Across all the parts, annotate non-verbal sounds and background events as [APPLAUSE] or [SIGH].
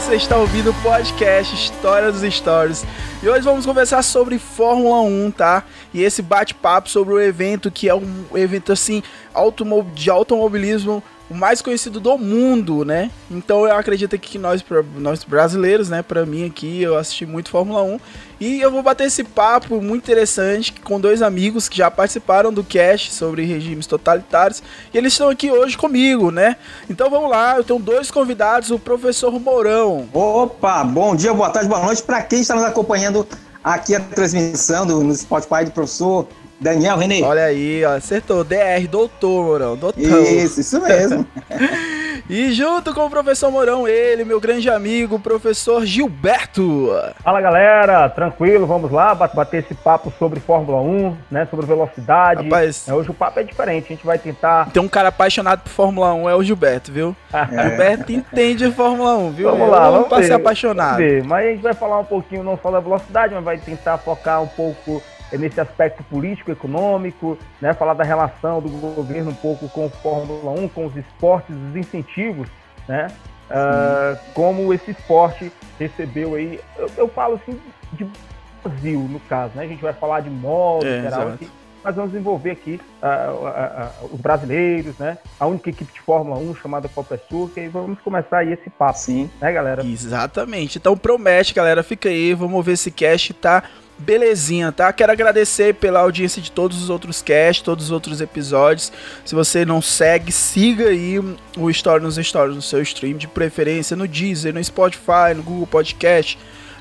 Você está ouvindo o podcast História dos Stories. E hoje vamos conversar sobre Fórmula 1, tá? E esse bate-papo sobre o evento que é um evento assim de automobilismo o mais conhecido do mundo, né? Então eu acredito que nós, nós brasileiros, né? Para mim aqui, eu assisti muito Fórmula 1 e eu vou bater esse papo muito interessante com dois amigos que já participaram do cast sobre regimes totalitários e eles estão aqui hoje comigo, né? Então vamos lá, eu tenho dois convidados, o professor Mourão. Opa, bom dia, boa tarde, boa noite para quem está nos acompanhando aqui a transmissão do, no Spotify do professor Daniel René. Olha aí, ó, acertou. DR, doutor, Mourão, doutor. Isso, isso mesmo. [LAUGHS] e junto com o professor Mourão, ele, meu grande amigo, professor Gilberto. Fala galera, tranquilo, vamos lá bater esse papo sobre Fórmula 1, né, sobre velocidade. Rapaz, é, hoje o papo é diferente, a gente vai tentar... Tem um cara apaixonado por Fórmula 1, é o Gilberto, viu? [LAUGHS] É. Gilberto entende Fórmula 1, viu? Vamos lá, vamos, vamos ser apaixonado. Vamos ver. Mas a gente vai falar um pouquinho não só da velocidade, mas vai tentar focar um pouco nesse aspecto político, econômico, né, falar da relação do governo um pouco com o Fórmula 1, com os esportes, os incentivos, né, uh, como esse esporte recebeu aí, eu, eu, falo assim de Brasil, no caso, né, a gente vai falar de modo é, geral, aqui, mas vamos envolver aqui uh, uh, os brasileiros, né, a única equipe de Fórmula 1 chamada Copa Sul, e vamos começar aí esse papo, Sim. né, galera? Exatamente, então promete, galera, fica aí, vamos ver esse cast tá Belezinha, tá? Quero agradecer pela audiência de todos os outros casts, todos os outros episódios. Se você não segue, siga aí o Story nos Stories no seu stream, de preferência no Deezer, no Spotify, no Google Podcast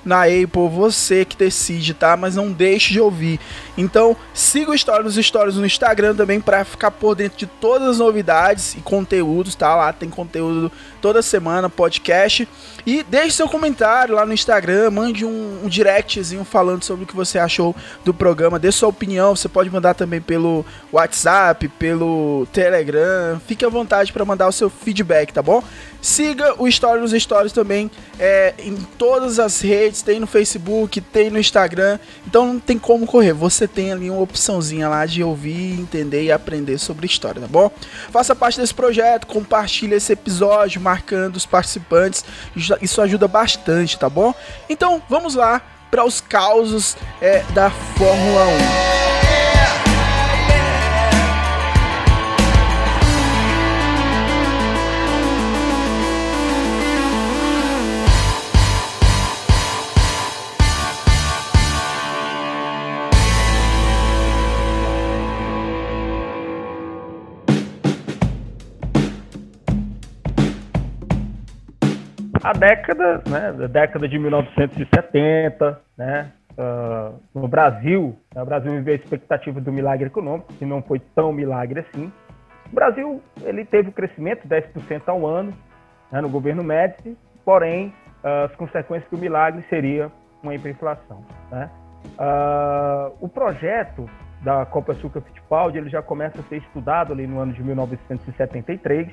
na Apple, você que decide, tá? Mas não deixe de ouvir. Então, siga o Story nos Stories no Instagram também para ficar por dentro de todas as novidades e conteúdos, tá? Lá tem conteúdo toda semana, podcast. E deixe seu comentário lá no Instagram, mande um, um directzinho falando sobre o que você achou do programa, dê sua opinião. Você pode mandar também pelo WhatsApp, pelo Telegram. Fique à vontade para mandar o seu feedback, tá bom? Siga o Story nos Stories também é, em todas as redes, tem no Facebook, tem no Instagram. Então não tem como correr. Você tem ali uma opçãozinha lá de ouvir, entender e aprender sobre história, tá bom? Faça parte desse projeto, compartilhe esse episódio, marcando os participantes. Isso ajuda bastante, tá bom? Então vamos lá para os causos é, da Fórmula 1. A década, né, a década de 1970, né, uh, no Brasil, né, o Brasil viveu a expectativa do milagre econômico, que não foi tão milagre assim. O Brasil ele teve um crescimento 10% ao ano né, no governo Médici, porém uh, as consequências do milagre seria uma hiperinflação. Né? Uh, o projeto da Copa Açúcar Fittipaldi ele já começa a ser estudado ali no ano de 1973.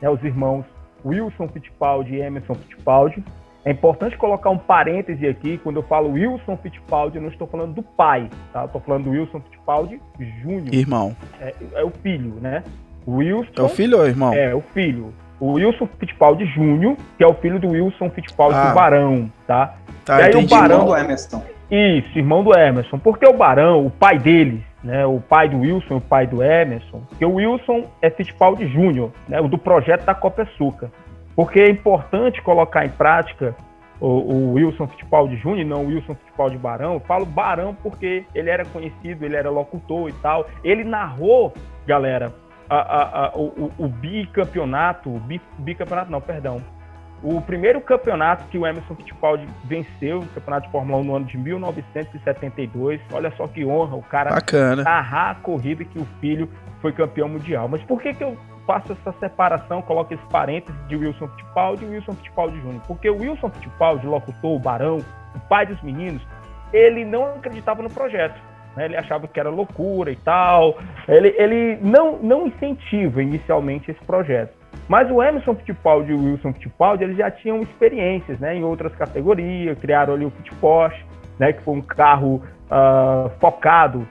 Né, os irmãos Wilson Fittipaldi e Emerson Fittipaldi. É importante colocar um parêntese aqui, quando eu falo Wilson Fittipaldi, eu não estou falando do pai, tá? Estou falando do Wilson Fittipaldi Júnior. Irmão. É, é, o filho, né? Wilson... É o filho ou irmão? É, o filho. O Wilson Fittipaldi Júnior, que é o filho do Wilson Fittipaldi ah. do Barão, tá? Tá, e aí o Barão... Irmão do Emerson. Isso, irmão do Emerson. Porque o Barão, o pai deles, né, o pai do Wilson o pai do Emerson, que o Wilson é Fittipaldi Júnior, né, o do projeto da Copa Açúcar. Porque é importante colocar em prática o, o Wilson Fittipaldi Júnior, não o Wilson Fittipaldi Barão. Eu falo Barão porque ele era conhecido, ele era locutor e tal. Ele narrou, galera, a, a, a, o, o, bicampeonato, bicampeonato não, perdão, o primeiro campeonato que o Emerson Fittipaldi venceu, o campeonato de Fórmula 1 no ano de 1972. Olha só que honra, o cara Bacana. narrar a corrida que o filho foi campeão mundial. Mas por que, que eu faço essa separação, coloco esse parênteses de Wilson Fittipaldi e Wilson Fittipaldi Jr.? Porque o Wilson Fittipaldi, locutor, o barão, o pai dos meninos, ele não acreditava no projeto. Né? Ele achava que era loucura e tal. Ele, ele não, não incentiva inicialmente esse projeto. Mas o Emerson Fittipaldi e o Wilson Fittipaldi, eles já tinham experiências né, em outras categorias, criaram ali o Fittipaldi, né, que foi um carro uh, focado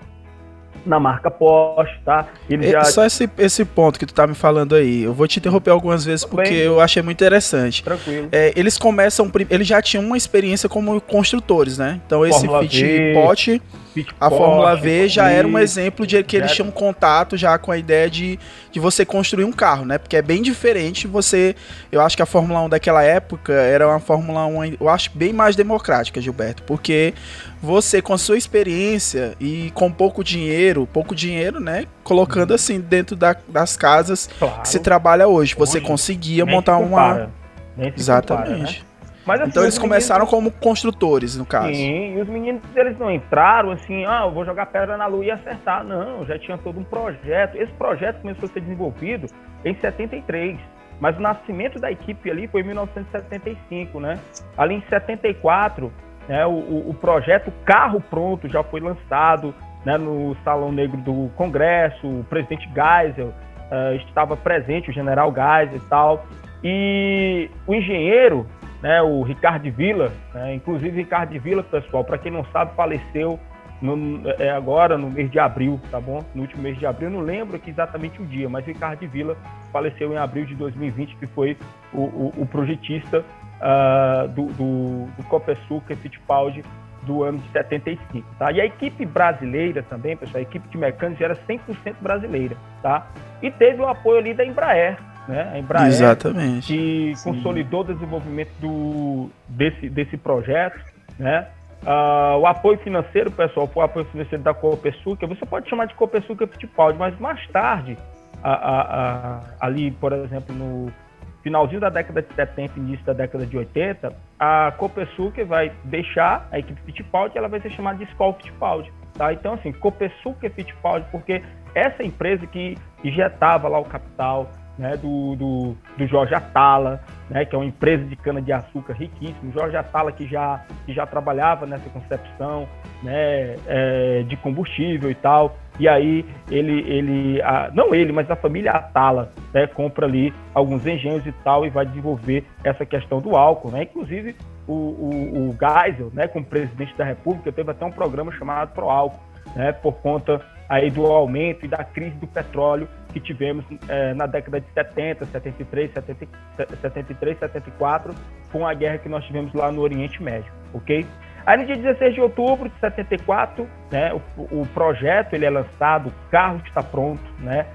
na marca Porsche, tá? Ele já... Só esse, esse ponto que tu tá me falando aí, eu vou te interromper algumas vezes porque eu achei muito interessante. Tranquilo. É, eles começam, eles já tinham uma experiência como construtores, né? Então esse Fittipaldi a Fórmula V já era um exemplo de que eles tinham contato já com a ideia de, de você construir um carro, né? Porque é bem diferente você. Eu acho que a Fórmula 1 daquela época era uma Fórmula 1, eu acho, bem mais democrática, Gilberto. Porque você, com a sua experiência e com pouco dinheiro, pouco dinheiro, né? Colocando uhum. assim dentro da, das casas claro. que se trabalha hoje, você conseguia montar uma. Exatamente. Compara, né? Mas, assim, então eles começaram como construtores, no caso. Sim, e os meninos eles não entraram assim, ah, eu vou jogar pedra na lua e acertar. Não, já tinha todo um projeto. Esse projeto começou a ser desenvolvido em 73. Mas o nascimento da equipe ali foi em 1975, né? Ali em 74, né, o, o, o projeto Carro Pronto já foi lançado né, no Salão Negro do Congresso, o presidente Geisel uh, estava presente, o general Geisel e tal. E o engenheiro né, o Ricardo Vila, né, inclusive Ricardo Vila, pessoal, para quem não sabe, faleceu no, é, agora no mês de abril, tá bom? No último mês de abril, não lembro aqui exatamente o dia, mas Ricardo Vila faleceu em abril de 2020, que foi o, o, o projetista uh, do, do, do Copesuca Fittipaldi do ano de 75, tá? E a equipe brasileira também, pessoal, a equipe de mecânicos era 100% brasileira, tá? E teve o apoio ali da Embraer, né? A Embraer, Exatamente. que Sim. consolidou o desenvolvimento do, desse, desse projeto, né? Uh, o apoio financeiro, pessoal, foi o apoio financeiro da Copesuca. Você pode chamar de Copesuca Fittipaldi, mas mais tarde, a, a, a, ali, por exemplo, no finalzinho da década de 70, início da década de 80, a Copesuca vai deixar a equipe Fittipaldi ela vai ser chamada de Skol Fittipaldi. Tá? Então, assim, Copesuca Fittipaldi, porque essa empresa que injetava lá o capital, né, do, do, do, Jorge Atala, né, que é uma empresa de cana-de-açúcar riquíssimo. Jorge Atala que já, que já trabalhava nessa concepção né, é, de combustível e tal. E aí ele, ele a, não ele, mas a família Atala né, compra ali alguns engenhos e tal e vai desenvolver essa questão do álcool. Né? Inclusive o, o, o Geisel, né, como presidente da República, teve até um programa chamado Pro Álcool, né, por conta aí do aumento e da crise do petróleo que tivemos é, na década de 70, 73, 70, 73, 74, com a guerra que nós tivemos lá no Oriente Médio, ok? Aí no dia 16 de outubro de 74, né, o, o projeto ele é lançado, o carro está pronto, né?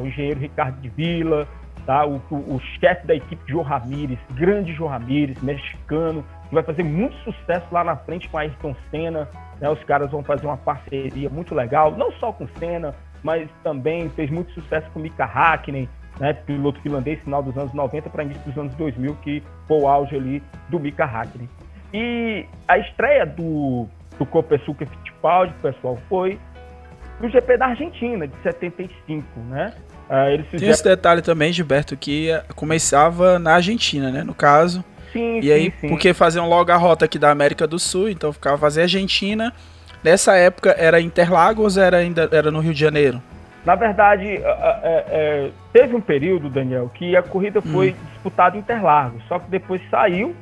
O engenheiro Ricardo de Vila, tá? o, o, o chefe da equipe Joe Ramírez, grande Joe Ramírez, mexicano, que vai fazer muito sucesso lá na frente com a Ayrton Senna. Né? Os caras vão fazer uma parceria muito legal, não só com Senna, mas também fez muito sucesso com Mika Hakkinen, né, piloto finlandês, final dos anos 90 para início dos anos 2000, que foi o auge ali do Mika Hakkinen. E a estreia do, do Copesuca Fittipaldi, pessoal, foi no GP da Argentina, de 75, né? Eles fizeram... Tem esse detalhe também, Gilberto, que começava na Argentina, né, no caso. Sim, e sim, aí, sim. porque faziam logo a rota aqui da América do Sul, então ficava fazer Argentina, Nessa época era Interlagos era ainda era no Rio de Janeiro? Na verdade, é, é, teve um período, Daniel, que a corrida foi hum. disputada em Interlagos, só que depois saiu,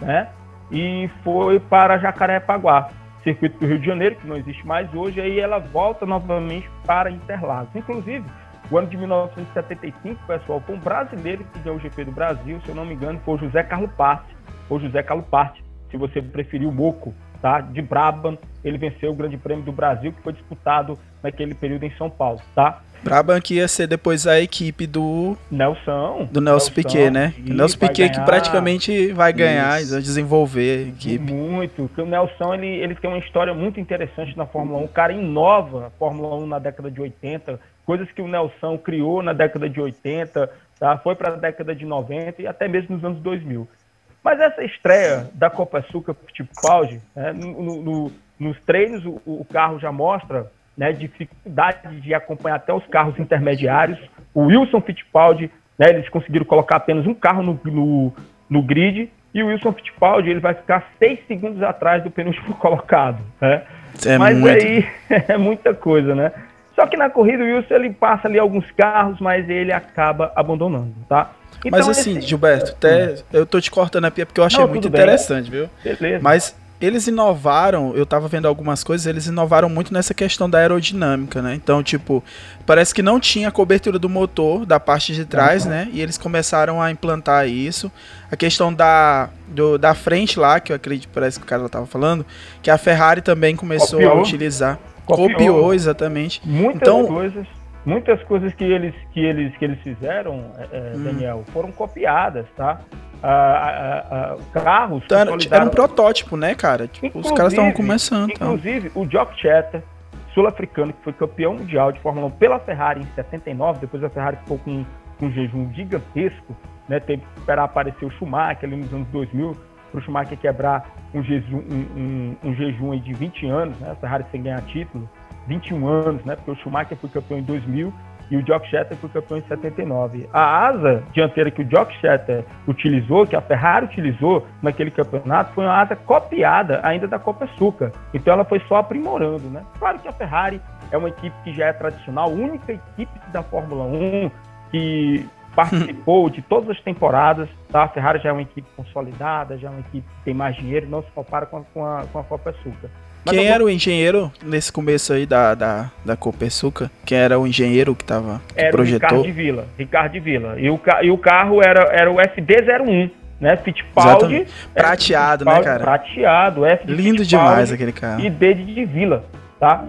né? E foi para Jacarepaguá, circuito do Rio de Janeiro, que não existe mais hoje, aí ela volta novamente para Interlagos. Inclusive, o ano de 1975, pessoal, foi um brasileiro que deu o GP do Brasil, se eu não me engano, foi o José Carlos Parte, ou José Carlos Parte, se você preferir o Moco, tá? De Brabham, ele venceu o Grande Prêmio do Brasil, que foi disputado naquele período em São Paulo, tá? Brabham que ia ser depois a equipe do Nelson, do Nelson, Nelson Piquet, né? O Nelson Piquet ganhar, que praticamente vai ganhar, e desenvolver a equipe. Muito, porque o Nelson ele, ele tem uma história muito interessante na Fórmula 1. O cara inova a Fórmula 1 na década de 80, coisas que o Nelson criou na década de 80, tá? foi para a década de 90 e até mesmo nos anos 2000. Mas essa estreia da Copa Açúcar Fittipaldi, né, no, no, nos treinos o, o, carro já mostra né, dificuldade de acompanhar até os carros intermediários. O Wilson Fittipaldi, né, eles conseguiram colocar apenas um carro no, no, no grid e o Wilson Fittipaldi ele vai ficar seis segundos atrás do penúltimo [LAUGHS] colocado. Né? É mas muito... aí [LAUGHS] é muita coisa, né? Só que na corrida o Wilson ele passa ali alguns carros, mas ele acaba abandonando, tá? Então, mas assim, esse... Gilberto, até eu tô te cortando a pia porque eu achei Não, muito interessante, bem. viu? Beleza. Mas eles inovaram, eu tava vendo algumas coisas, eles inovaram muito nessa questão da aerodinâmica, né? Então, tipo, parece que não tinha cobertura do motor da parte de trás, uhum. né? E eles começaram a implantar isso. A questão da, do, da frente lá, que eu acredito, parece que o cara tava falando, que a Ferrari também começou Copiou. a utilizar. Copiou, Copiou exatamente. Muitas então, coisas muitas coisas que eles que eles que eles fizeram, é, é hum. Daniel, foram copiadas, tá? Ah, ah, carros. Então, era, era, um protótipo, né, cara? Tipo, os caras estavam começando. Tá? Inclusive, tá. o Jock Chatter, sul-africano, que foi campeão mundial de Fórmula 1 pela Ferrari em 79, depois a Ferrari ficou com, com um jejum gigantesco, né? Teve que esperar aparecer o Schumacher ali nos anos 2000 para o Schumacher quebrar um jejum, um, um, um jejum de 20 anos, né? A Ferrari sem ganhar título. 21 anos, né? Porque o Schumacher foi campeão em 2000 e o Jock Shatter foi campeão em 79. A asa dianteira que o Jock Shatter utilizou, que a Ferrari utilizou naquele campeonato, foi uma asa copiada ainda da Copa Suca. Então ela foi só aprimorando, né? Claro que a Ferrari é uma equipe que já é tradicional, única equipe da Fórmula 1 que participou de todas as temporadas, tá? A Ferrari já é uma equipe consolidada, já é uma equipe que tem mais dinheiro, não se compara com a, com a, com a Copa Suca. Quem era o engenheiro nesse começo aí da, da, da Copersuca? Quem era o engenheiro que tava que era projetou? Ricardo de Vila. Ricardo de Vila. E o, e o carro era, era o FD01, né? Fittipaldi. Prateado, né, cara? Prateado, F de Lindo demais aquele carro. E D de Vila, tá?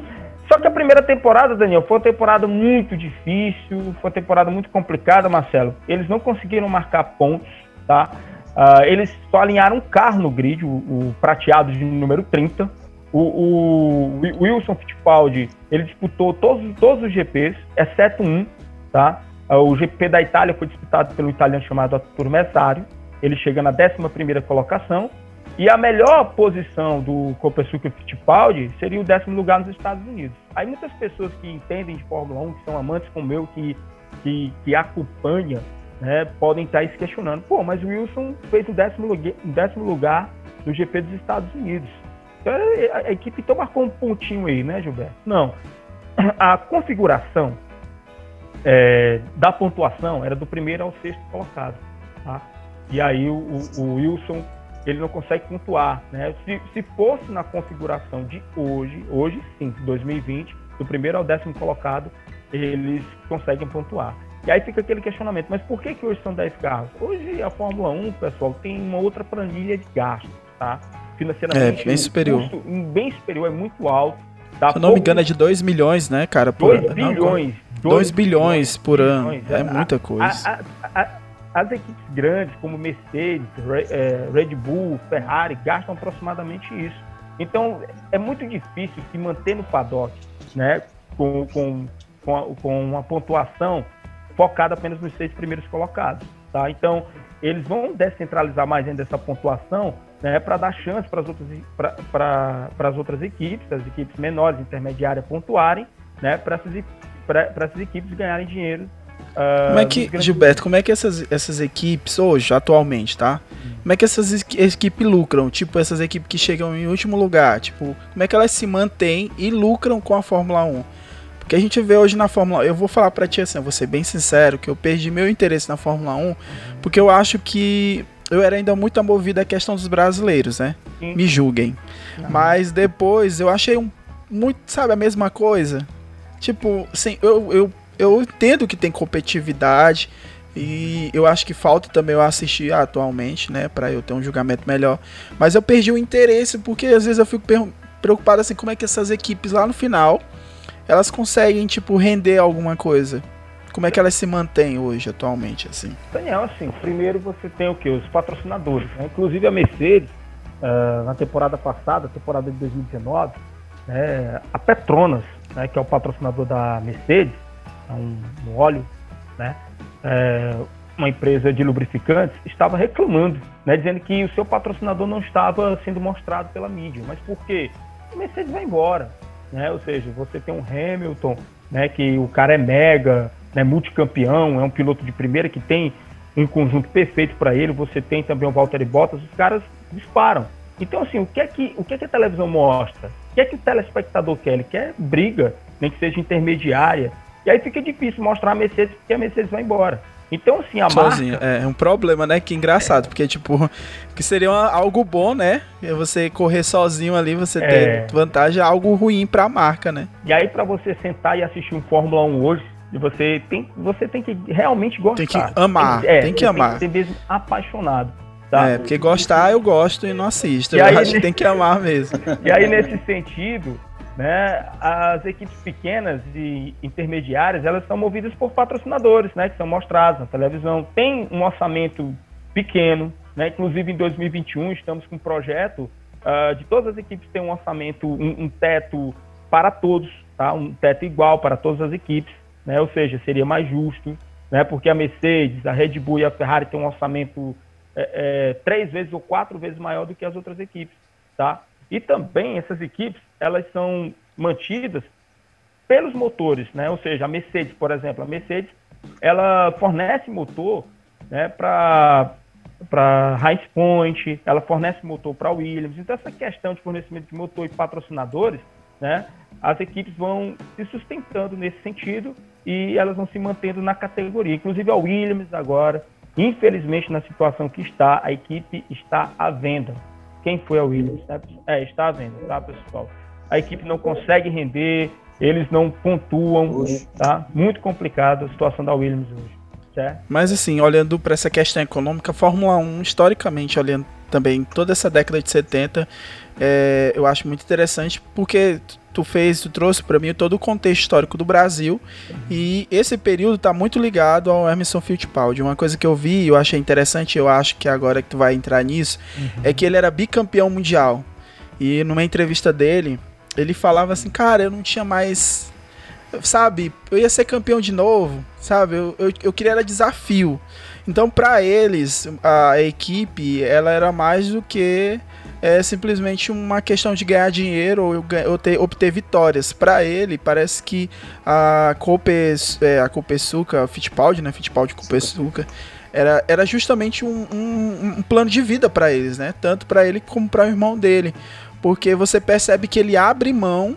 Só que a primeira temporada, Daniel, foi uma temporada muito difícil, foi uma temporada muito complicada, Marcelo. Eles não conseguiram marcar pontos, tá? Uh, eles só alinharam um carro no grid, o, o prateado de número 30, o, o, Wilson Fittipaldi, ele disputou todos, todos os GPs, exceto um, tá? O GP da Itália foi disputado pelo italiano chamado Arturo Messario. Ele chega na 11ª colocação. E a melhor posição do Copersuca Fittipaldi seria o décimo lugar nos Estados Unidos. Aí muitas pessoas que entendem de Fórmula 1, que são amantes como eu, que, que, que acompanha, né, podem estar se questionando. Pô, mas o Wilson fez o décimo, lugar, décimo lugar no GP dos Estados Unidos. Então, a equipe então marcou um pontinho aí, né, Gilberto? Não. [CLEARS THROAT] A configuração é, da pontuação era do primeiro ao sexto colocado. Tá? E aí o, o, Wilson ele não consegue pontuar. Né? Se, se fosse na configuração de hoje, hoje sim, 2020, do primeiro ao décimo colocado, eles conseguem pontuar. E aí fica aquele questionamento, mas por que, que hoje são 10 carros? Hoje a Fórmula 1, pessoal, tem uma outra planilha de gastos, tá? Financeiramente. É, bem superior. Custo, bem superior, é muito alto. Se eu não me engano, é de 2 milhões, né, cara? Por 2 bilhões. 2 bilhões por ano. É, é muita coisa. A, a, a, as equipes grandes, como Mercedes, é, Red Bull, Ferrari, gastam aproximadamente isso. Então, é muito difícil se manter no paddock, né? Com, com, com, com uma pontuação focada apenas nos seis primeiros colocados. Tá? Então, eles vão descentralizar mais ainda essa pontuação né, para dar chance para as outras, para as outras equipes, as equipes menores, intermediárias, pontuarem, né, para essas, essas equipes ganharem dinheiro. Uh, como é que, Gilberto, como é que essas, essas equipes hoje, atualmente, tá? Hum. Como é que essas equipes lucram? Tipo, essas equipes que chegam em último lugar, tipo, como é que elas se mantêm e lucram com a Fórmula 1? Porque a gente vê hoje na Fórmula 1, eu vou falar para ti assim, eu vou ser bem sincero, que eu perdi meu interesse na Fórmula 1, porque eu acho que eu era ainda muito movido à questão dos brasileiros, né? Sim. Me julguem. Mas depois eu achei um, muito, sabe, a mesma coisa. Tipo, assim, eu, eu, eu entendo que tem competitividade e eu acho que falta também eu assistir atualmente, né, para eu ter um julgamento melhor. Mas eu perdi o interesse porque às vezes eu fico preocupado assim, como é que essas equipes lá no final elas conseguem tipo render alguma coisa. Como é que elas se mantêm hoje, atualmente, assim? Daniel, assim, primeiro você tem o que? Os patrocinadores. Né? Inclusive a Mercedes, uh, na temporada passada, temporada de 2019, né, a Petronas, né, que é o patrocinador da Mercedes, é um, um óleo, né? É, uma empresa de lubrificantes, estava reclamando, né, dizendo que o seu patrocinador não estava sendo mostrado pela mídia. Mas por quê? A Mercedes vai embora, né? Ou seja, você tem um Hamilton, né, que o cara é mega, né, multicampeão, é um piloto de primeira que tem um conjunto perfeito para ele. Você tem também o Valtteri Bottas, os caras disparam. Então, assim, o que é que, o que, é que a televisão mostra? O que é que o telespectador quer? Ele quer briga, nem que seja intermediária. E aí fica difícil mostrar a Mercedes porque a Mercedes vai embora. Então, assim, a Sozinho. marca... É um problema, né? Que engraçado, porque, tipo, que seria uma, algo bom, né? Você correr sozinho ali, você É. ter vantagem, é algo ruim pra marca, né? E aí, para você sentar e assistir um Fórmula 1 hoje, você tem, você tem que realmente gostar. Tem que amar, é, tem que amar. Tem que ser mesmo apaixonado. Tá? É, porque gostar eu gosto e não assisto. E eu aí, acho que tem que amar mesmo. [LAUGHS] E aí, nesse sentido, né, as equipes pequenas e intermediárias, elas são movidas por patrocinadores, né, que são mostrados na televisão. Tem um orçamento pequeno, né, inclusive em 2021 estamos com um projeto ah, de todas as equipes ter um orçamento, um, um teto para todos, tá, um teto igual para todas as equipes, né, ou seja, seria mais justo, né, porque a Mercedes, a Red Bull e a Ferrari têm um orçamento é, é, três vezes ou quatro vezes maior do que as outras equipes, tá? E também essas equipes, elas são mantidas pelos motores, né? Ou seja, a Mercedes, por exemplo, a Mercedes, ela fornece motor, né, para para High Point, ela fornece motor para Williams. Então essa questão de fornecimento de motor e patrocinadores, né, as equipes vão se sustentando nesse sentido e elas vão se mantendo na categoria. Inclusive a Williams agora, infelizmente na situação que está, a equipe está à venda. Quem foi a Williams? né? É, está à venda, tá, pessoal? A equipe não consegue render, eles não pontuam, Oxe. tá? Muito complicado a situação da Williams hoje, certo? Mas assim, olhando para essa questão econômica, a Fórmula 1, historicamente, olhando também toda essa década de 70, é, eu acho muito interessante porque tu fez, tu trouxe para mim todo o contexto histórico do Brasil e esse período tá muito ligado ao Emerson Fittipaldi. Uma coisa que eu vi, eu achei interessante, eu acho que agora que tu vai entrar nisso, é que ele era bicampeão mundial. E numa entrevista dele, ele falava assim, cara, eu não tinha mais. Sabe, eu ia ser campeão de novo, sabe? Eu, eu, eu queria era desafio. Então, pra eles, a equipe, ela era mais do que é, simplesmente uma questão de ganhar dinheiro ou, ou ter, obter vitórias. Pra ele, parece que a Copes, é, a Copesuca, Fittipaldi, né? Fittipaldi Copesuca, era, era justamente um, um, um plano de vida pra eles, né? Tanto pra ele como para o irmão dele. Porque você percebe que ele abre mão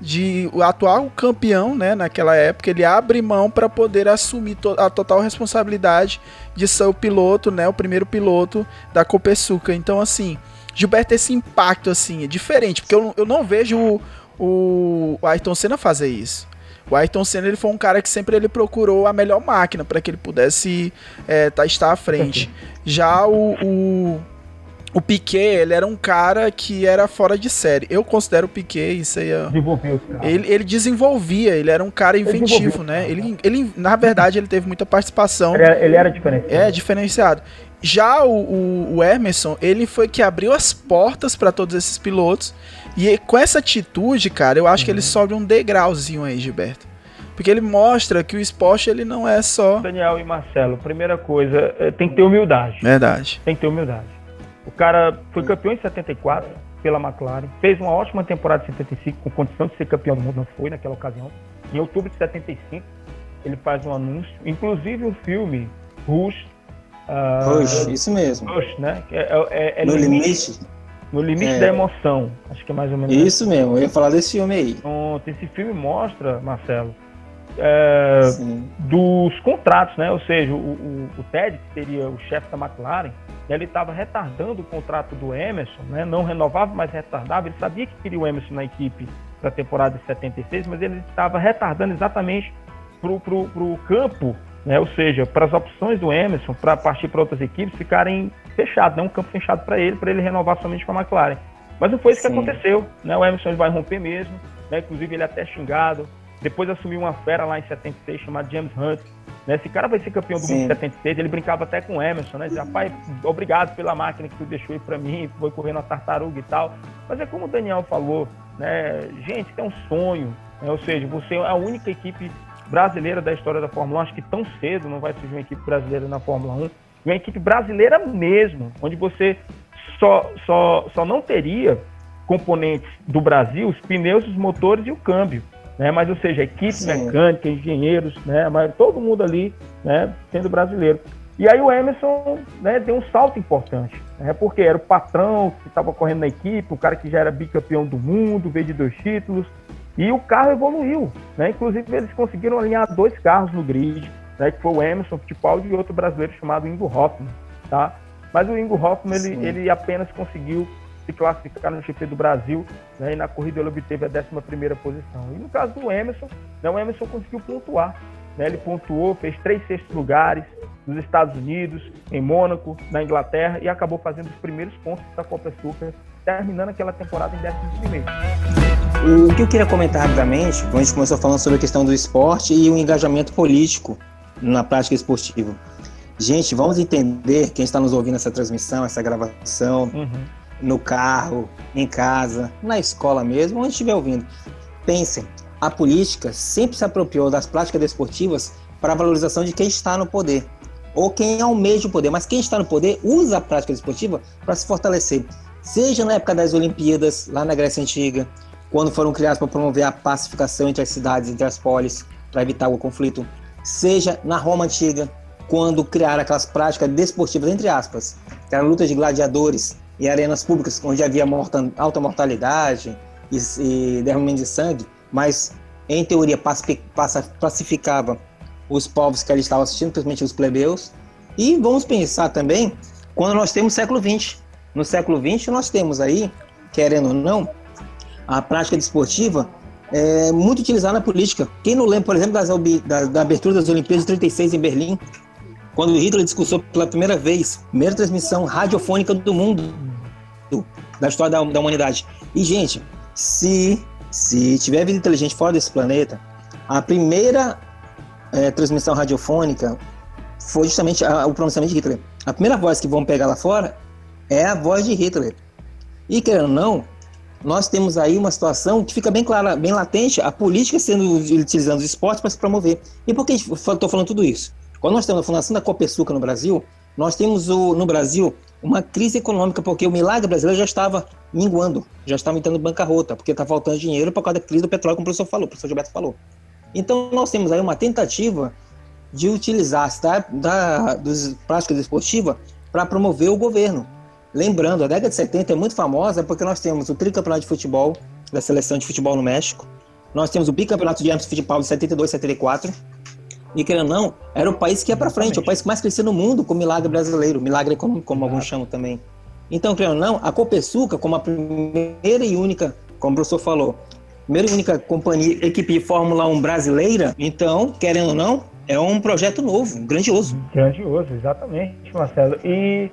de o atual campeão, né, naquela época, ele abre mão para poder assumir to- a total responsabilidade de ser o piloto, né, o primeiro piloto da Copesuca. Então, assim, Gilberto, esse impacto, assim, é diferente, porque eu, não- eu não vejo o, o, Ayrton Senna fazer isso. O Ayrton Senna ele foi um cara que sempre ele procurou a melhor máquina para que ele pudesse é, tá, estar à frente. Já o, o, o Piquet, ele era um cara que era fora de série. Eu considero o Piquet, isso aí é, ele, ele desenvolvia, ele era um cara inventivo, né? Ele, ele, na verdade, ele teve muita participação. Ele, era- ele era diferente. É, diferenciado. Já o, o, o Emerson, ele foi que abriu as portas para todos esses pilotos. E com essa atitude, cara, eu acho que ele sobe um degrauzinho aí, Gilberto. Porque ele mostra que o esporte, ele não é só... Daniel e Marcelo, primeira coisa, eh, tem que ter humildade. Verdade. Tem que ter humildade. O cara foi campeão em 74 pela McLaren, fez uma ótima temporada em 75 com condição de ser campeão do mundo, não foi naquela ocasião. Em outubro de 75, ele faz um anúncio, inclusive o filme Rush, Oxe, isso mesmo. Rush, né? É, é- é No limite, limite. no limite É. da emoção. Acho que é mais ou menos Isso mesmo, eu ia falar desse filme aí. Pronto, esse filme mostra, Marcelo, é, dos contratos, né? Ou seja, o, o, o Ted, que seria o chefe da McLaren, ele estava retardando o contrato do Emerson, né? Não renovava, mas retardava. Ele sabia que queria o Emerson na equipe para a temporada de 76, mas ele estava retardando exatamente para o campo, né? Ou seja, para as opções do Emerson para partir para outras equipes ficarem fechados, né? Um campo fechado para ele, para ele renovar somente com a McLaren. Mas não foi isso que Sim. aconteceu, né? O Emerson vai romper mesmo, né? Inclusive ele é até xingado. Depois assumiu uma fera lá em 76 chamada James Hunt. Né? Esse cara vai ser campeão do Sim. mundo em 76. Ele brincava até com o Emerson, né? Dizia, pai, obrigado pela máquina que tu deixou aí pra mim, foi correndo a tartaruga e tal. Mas é como o Daniel falou, né? Gente, tem um sonho, né? ou seja, você é a única equipe brasileira da história da Fórmula 1. Acho que tão cedo não vai surgir uma equipe brasileira na Fórmula 1. Uma equipe brasileira mesmo, onde você só, só, só não teria componentes do Brasil, os pneus, os motores e o câmbio. Né? Mas, ou seja, equipe Sim. mecânica, engenheiros, né? Mas todo mundo ali né? sendo brasileiro. E aí o Emerson né, deu um salto importante, né, porque era o patrão que estava correndo na equipe, o cara que já era bicampeão do mundo, veio de dois títulos, e o carro evoluiu. Né, inclusive eles conseguiram alinhar dois carros no grid, né, que foi o Emerson Fittipaldi e outro brasileiro chamado Ingo Hoffman. Tá? Mas o Ingo Hoffman ele, ele apenas conseguiu se classificar no GP do Brasil, né, e na corrida ele obteve a 11 posição. E no caso do Emerson, né, o Emerson conseguiu pontuar. Né, ele pontuou, fez três sextos lugares, nos Estados Unidos, em Mônaco, na Inglaterra e acabou fazendo os primeiros pontos da Copa Super, terminando aquela temporada em 11 primeiro. O que eu queria comentar rapidamente, quando a gente começou falando sobre a questão do esporte e o engajamento político na prática esportiva. Gente, vamos entender, quem está nos ouvindo essa transmissão, essa gravação, uhum. no carro, em casa, na escola mesmo, onde estiver ouvindo. Pensem, a política sempre se apropriou das práticas desportivas para a valorização de quem está no poder ou quem almeja o poder, mas quem está no poder usa a prática desportiva para se fortalecer. Seja na época das Olimpíadas, lá na Grécia Antiga, quando foram criadas para promover a pacificação entre as cidades, entre as polis, para evitar o conflito. Seja na Roma Antiga, quando criaram aquelas práticas desportivas, entre aspas, que eram lutas de gladiadores e arenas públicas, onde havia morta, alta mortalidade e, e derramamento de sangue, mas em teoria pacificava os povos que ali estavam assistindo, principalmente os plebeus. E vamos pensar também quando nós temos século XX. No século XX nós temos aí, querendo ou não, a prática desportiva é muito utilizada na política. Quem não lembra, por exemplo, das, da, da abertura das Olimpíadas de 36 em Berlim, quando Hitler discursou pela primeira vez, primeira transmissão radiofônica do mundo, da história da, da humanidade. E, gente, se, se tiver vida inteligente fora desse planeta, a primeira é, transmissão radiofônica foi justamente a, o pronunciamento de Hitler. A primeira voz que vão pegar lá fora é a voz de Hitler. E querendo ou não, nós temos aí uma situação que fica bem clara, bem latente, a política sendo utilizando os esportes para se promover. E por que estou falando tudo isso? Quando nós temos a fundação da Copesuca no Brasil, nós temos o, no Brasil uma crise econômica, porque o milagre brasileiro já estava minguando, já estava entrando bancarrota, porque está faltando dinheiro por causa da crise do petróleo, como o professor falou, o professor Gilberto falou. Então, nós temos aí uma tentativa de utilizar da, da dos prática desportiva para promover o governo. Lembrando, a década de 70 é muito famosa porque nós temos o tricampeonato de futebol da seleção de futebol no México, nós temos o bicampeonato de Amsterdã de futebol de 72 e 74, e querendo ou não, era o país que ia para frente, o país que mais crescia no mundo com o milagre brasileiro, milagre econômico, como alguns chamam também. Então, querendo ou não, a Copesuca, como a primeira e única, como o professor falou, primeira e única companhia, equipe de Fórmula 1 brasileira, então, querendo ou não, é um projeto novo, grandioso. Grandioso, exatamente, Marcelo. E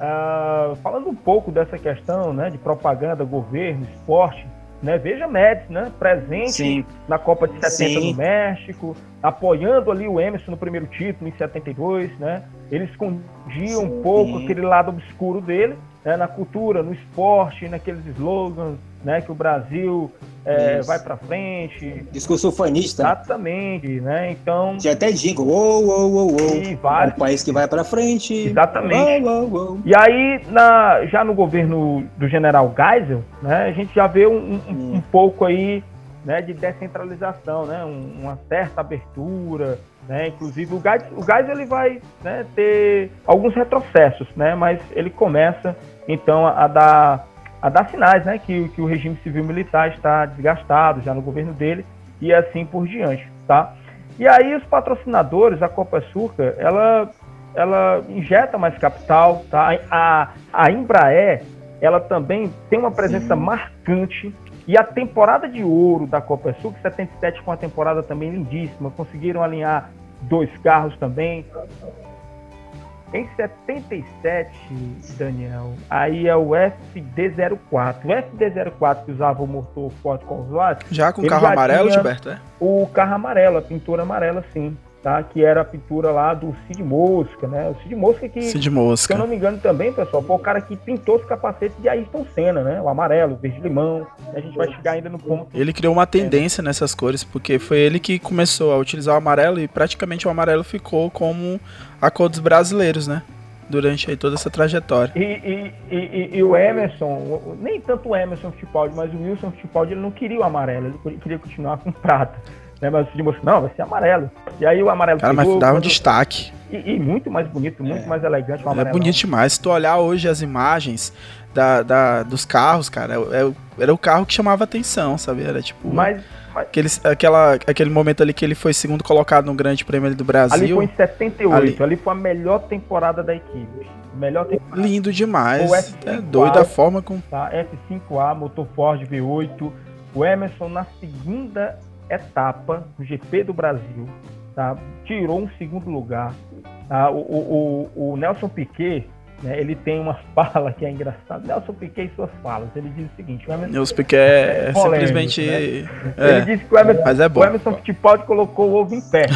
uh, falando um pouco dessa questão né, de propaganda, governo, esporte, né, veja Médici, né, presente Sim. na Copa de 70 Sim. no México, apoiando ali o Emerson no primeiro título em 72, né? Ele escondia um pouco aquele lado obscuro dele, né, na cultura, no esporte, naqueles slogans, né, que o Brasil é, vai para frente. Discurso fanista. Exatamente, né? Então. Já até digo, uou, uou, uou, uou. E vários... É um país que vai para frente. Exatamente. Uou, uou, uou. E aí, na, já no governo do general Geisel, né, a gente já vê um, um, hum. um pouco aí né, de descentralização, né, uma certa abertura, né, inclusive o Geisel, o Geisel ele vai né, ter alguns retrocessos, né, mas ele começa então a, a dar a dar sinais né, que, que o regime civil militar está desgastado já no governo dele e assim por diante. Tá? E aí os patrocinadores, a Copa Surca, ela, ela injeta mais capital. Tá? A, a Embraer ela também tem uma presença Sim. marcante e a temporada de ouro da Copa Sul, 77 foi uma temporada também lindíssima, conseguiram alinhar dois carros também. Em 77, Daniel, aí é o FD04. O FD04 que usava o motor Ford Cosworth... Já com o carro amarelo, Gilberto, é? O carro amarelo, a pintura amarela, sim. Tá? Que era a pintura lá do Cid Mosca, né? O Cid Mosca que, Cid Mosca. se eu não me engano também, pessoal, foi o cara que pintou os capacetes de Ayrton Senna, né? O amarelo, o verde limão. A gente vai chegar ainda no ponto. Ele criou uma tendência nessas cores, porque foi ele que começou a utilizar o amarelo e praticamente o amarelo ficou como a cor dos brasileiros, né? Durante aí toda essa trajetória. E, e, e, e o Emerson, nem tanto o Emerson Fittipaldi, mas o Wilson Fittipaldi, ele não queria o amarelo, ele queria continuar com prata. Né? Mas o Cid não, vai ser amarelo. E aí o amarelo Cara, mas pegou, dava um quando- destaque. E, e muito mais bonito, muito É. mais elegante o É amarelo. bonito demais. Se tu olhar hoje as imagens da, da- dos carros, cara, é, é- era o carro que chamava atenção, sabe? Era tipo. Mas, mas Aquele, aquela, aquele momento ali que ele foi segundo colocado no Grande Prêmio ali do Brasil. ali foi em 78, Ali. ali. foi a melhor temporada da equipe. Melhor temporada. Lindo demais. O F5 É doido a forma com. tá? F5A, motor Ford V8. O Emerson na segunda etapa do GP do Brasil, tá? Tirou um segundo lugar. Tá? O, o, o, o Nelson Piquet, né, ele tem uma [LAUGHS] fala que é engraçada. Nelson Piquet e suas falas. Ele diz o seguinte: o Emerson, News Piquet é, É polêmico, simplesmente. ele É, disse que o Emerson, mas é bom. o Emerson Fittipaldi colocou o ovo em pé.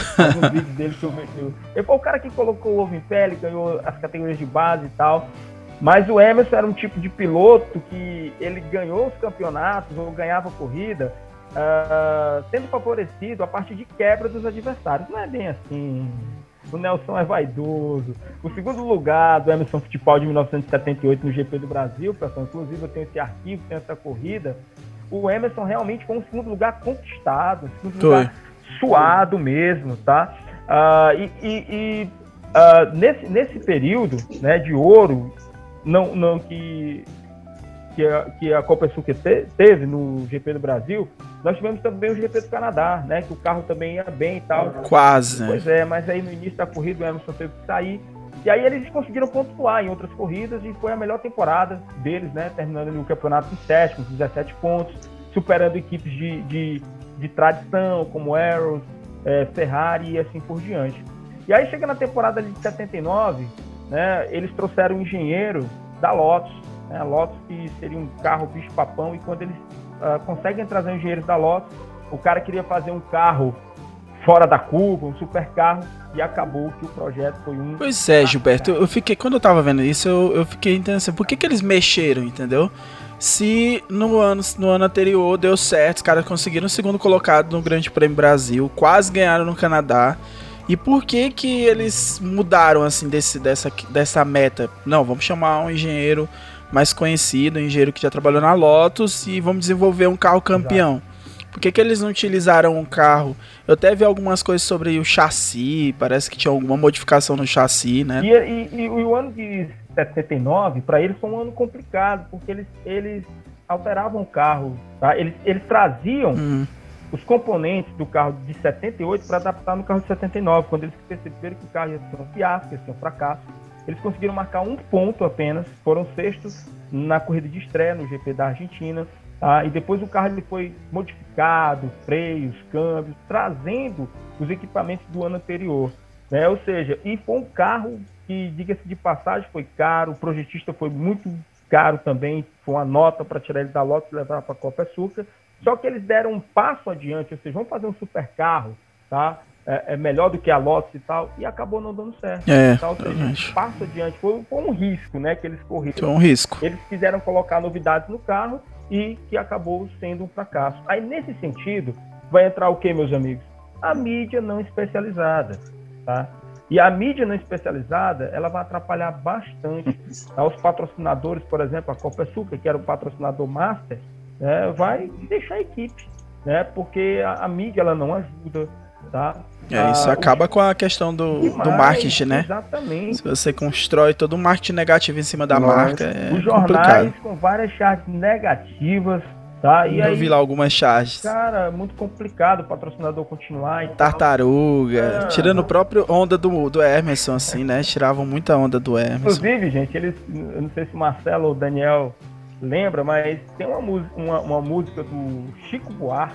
no vídeo dele que eu vi. Ele foi o cara que colocou o ovo em pé, ele ganhou as categorias de base e tal. Mas o Emerson era um tipo de piloto que ele ganhou os campeonatos ou ganhava corrida ah, sendo favorecido a partir de quebra dos adversários. Não é bem assim. O Nelson é vaidoso. O segundo lugar do Emerson Fittipaldi em 1978 no GP do Brasil, pessoal, inclusive eu tenho esse arquivo, tenho essa corrida. O Emerson realmente foi um segundo lugar conquistado, um segundo lugar suado mesmo, tá? Ah, e e- e, ah, nesse, nesse período né, de ouro, não, não que, que, a, que a Copa te- teve no GP do Brasil, nós tivemos também o GP do Canadá, né? Que o carro também ia bem e tal. Quase, né? Pois é, mas aí no início da corrida o Emerson teve que sair. E aí eles conseguiram pontuar em outras corridas e foi a melhor temporada deles, né? Terminando no campeonato em sétimo, com 17 pontos, superando equipes de, de, de tradição, como Arrows, eh, Ferrari e assim por diante. E aí chega na temporada de 79, né? Eles trouxeram um engenheiro da Lotus, né? Lotus que seria um carro bicho-papão, e quando eles ah, conseguem trazer um engenheiro da Lotus, o cara queria fazer um carro fora da curva, um super carro, e acabou que o projeto foi um. Pois é, Gilberto, eu eu fiquei, quando eu tava vendo isso, eu, eu fiquei entendendo assim, por que, que eles mexeram, entendeu? Se no ano, no ano anterior deu certo, os caras conseguiram o segundo colocado no Grande Prêmio Brasil, quase ganharam no Canadá. E por que que eles mudaram assim desse, dessa, dessa meta? Não, vamos chamar um engenheiro mais conhecido, um engenheiro que já trabalhou na Lotus e vamos desenvolver um carro campeão. Por que, que eles não utilizaram um carro? Eu até vi algumas coisas sobre o chassi, parece que tinha alguma modificação no chassi, né? E, e- e o ano de 79, para eles, foi um ano complicado, porque eles, eles alteravam o carro, tá? eles, eles traziam Hum, os componentes do carro de 78 para adaptar no carro de 79. Quando eles perceberam que o carro ia ser um fiasco, ia ser um fracasso, eles conseguiram marcar um ponto apenas, foram sextos na corrida de estreia no GP da Argentina. tá? E depois o carro ele foi modificado, freios, câmbios, trazendo os equipamentos do ano anterior. né? Ou seja, e foi um carro que, diga-se de passagem, foi caro, o projetista foi muito caro também, foi uma nota para tirar ele da Lotus e levar para a Copa Açúcar. Só que eles deram um passo adiante, ou seja, vamos fazer um super carro, tá? É, é melhor do que a Lotus e tal, e acabou não dando certo. É, realmente. um passo adiante, foi, foi um risco, né, que eles correram. Foi um risco. Eles quiseram colocar novidades no carro e que acabou sendo um fracasso. Aí, nesse sentido, vai entrar o que, meus amigos? A mídia não especializada, tá? E a mídia não especializada, ela vai atrapalhar bastante. Tá? Os patrocinadores, por exemplo, a Copa Açúcar, que era o patrocinador master, né, vai deixar a equipe, né? Porque a, a mídia, ela não ajuda, tá? É, isso Ah, acaba com a questão do, do marketing, né? Exatamente. Se você constrói todo um marketing negativo em cima da Nossa. marca, é Os jornais complicado. com várias charges negativas, tá? E Eu aí, vi lá algumas charges. cara, muito complicado o patrocinador continuar e tal. Tartaruga, Ah. tirando o próprio onda do, do Emerson, assim, né? Tiravam muita onda do Emerson. Inclusive, gente, eles, eu não sei se o Marcelo ou o Daniel lembra, mas tem uma, música- uma, uma música do Chico Buarque,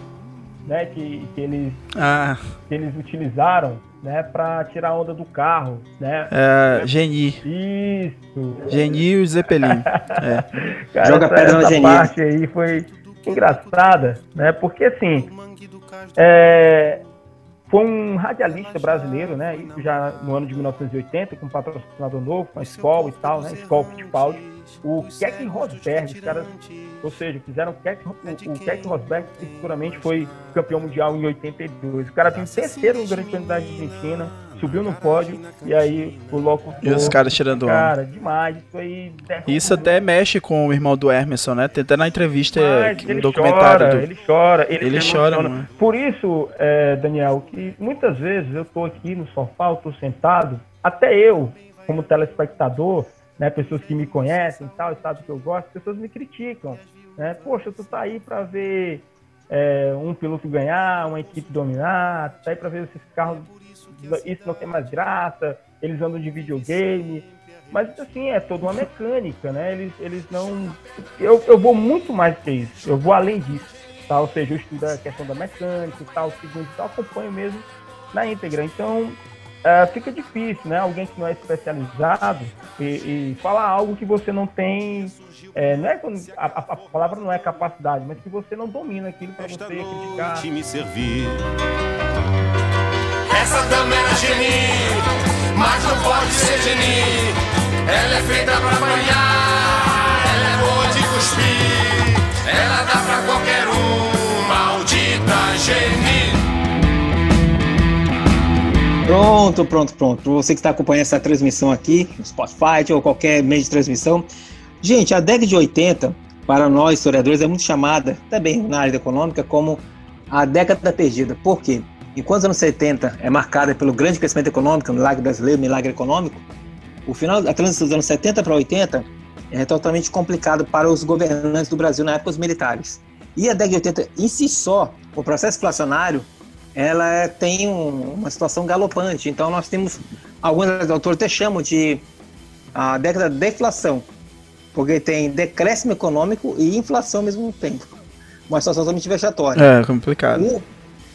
né, que, que, eles, Ah, que eles utilizaram, né, para tirar a onda do carro, né? é, Geni. Isso. Geni e o Zeppelin. [LAUGHS] É. Cara, Joga essa, pedra essa Geni. parte aí foi engraçada, né? Porque assim, é, foi um radialista brasileiro, né? Isso já no ano de 1980, com um patrocinador novo, com a Skol e tal, né? Skol Fittipaldi. O Keck Rosberg, os caras, ou seja, fizeram o Keck, o, o Keck Rosberg, que futuramente foi campeão mundial em 82. O cara tem terceiro no Grande Prêmio da Argentina subiu no pódio e aí o louco. E os caras tirando Cara, demais. Isso aí. Isso até mexe com o irmão do Emerson, né? Tem até na entrevista, Mas um ele documentário. Chora, do... Ele chora, ele, ele chora. Mano. Por isso, é, Daniel, que muitas vezes eu tô aqui no sofá, eu tô sentado, até eu, como telespectador, né, pessoas que me conhecem tal, sabem que eu gosto, pessoas me criticam. Né? Poxa, tu tá aí para ver é, um piloto ganhar, uma equipe dominar, tá aí para ver esses carros isso não tem mais graça, eles andam de videogame. Mas assim, é toda uma mecânica, né? Eles, eles não. Eu, eu vou muito mais que isso, eu vou além disso. Tá? Ou seja, eu estudo a questão da mecânica e tal, segundo tal, acompanho mesmo na íntegra. Então, uh, fica difícil, né? Alguém que não é especializado e, e falar algo que você não tem. É, não é, a, a, palavra não é capacidade, mas que você não domina aquilo para você criticar. Me servir. Essa dama era geni, mas não pode ser geni. Ela é feita pra banhar, ela é boa de cuspir. Ela dá pra qualquer um, maldita geni. Pronto, pronto, pronto. Você que está acompanhando essa transmissão aqui, no Spotify ou qualquer meio de transmissão. Gente, a década de 80, para nós historiadores, é muito chamada, também na área econômica, como a década perdida. Por quê? Enquanto os anos 70 é marcada pelo grande crescimento econômico, milagre brasileiro, milagre econômico, o final, a transição dos anos 70 para 80 é totalmente complicado para os governantes do Brasil na época os militares. E a década de 80 em si só, o processo inflacionário, ela tem um, uma situação galopante. Então nós temos, alguns autores até chamam de a década de deflação, porque tem decréscimo econômico e inflação ao mesmo tempo. Uma situação totalmente vexatória. É, complicado. O,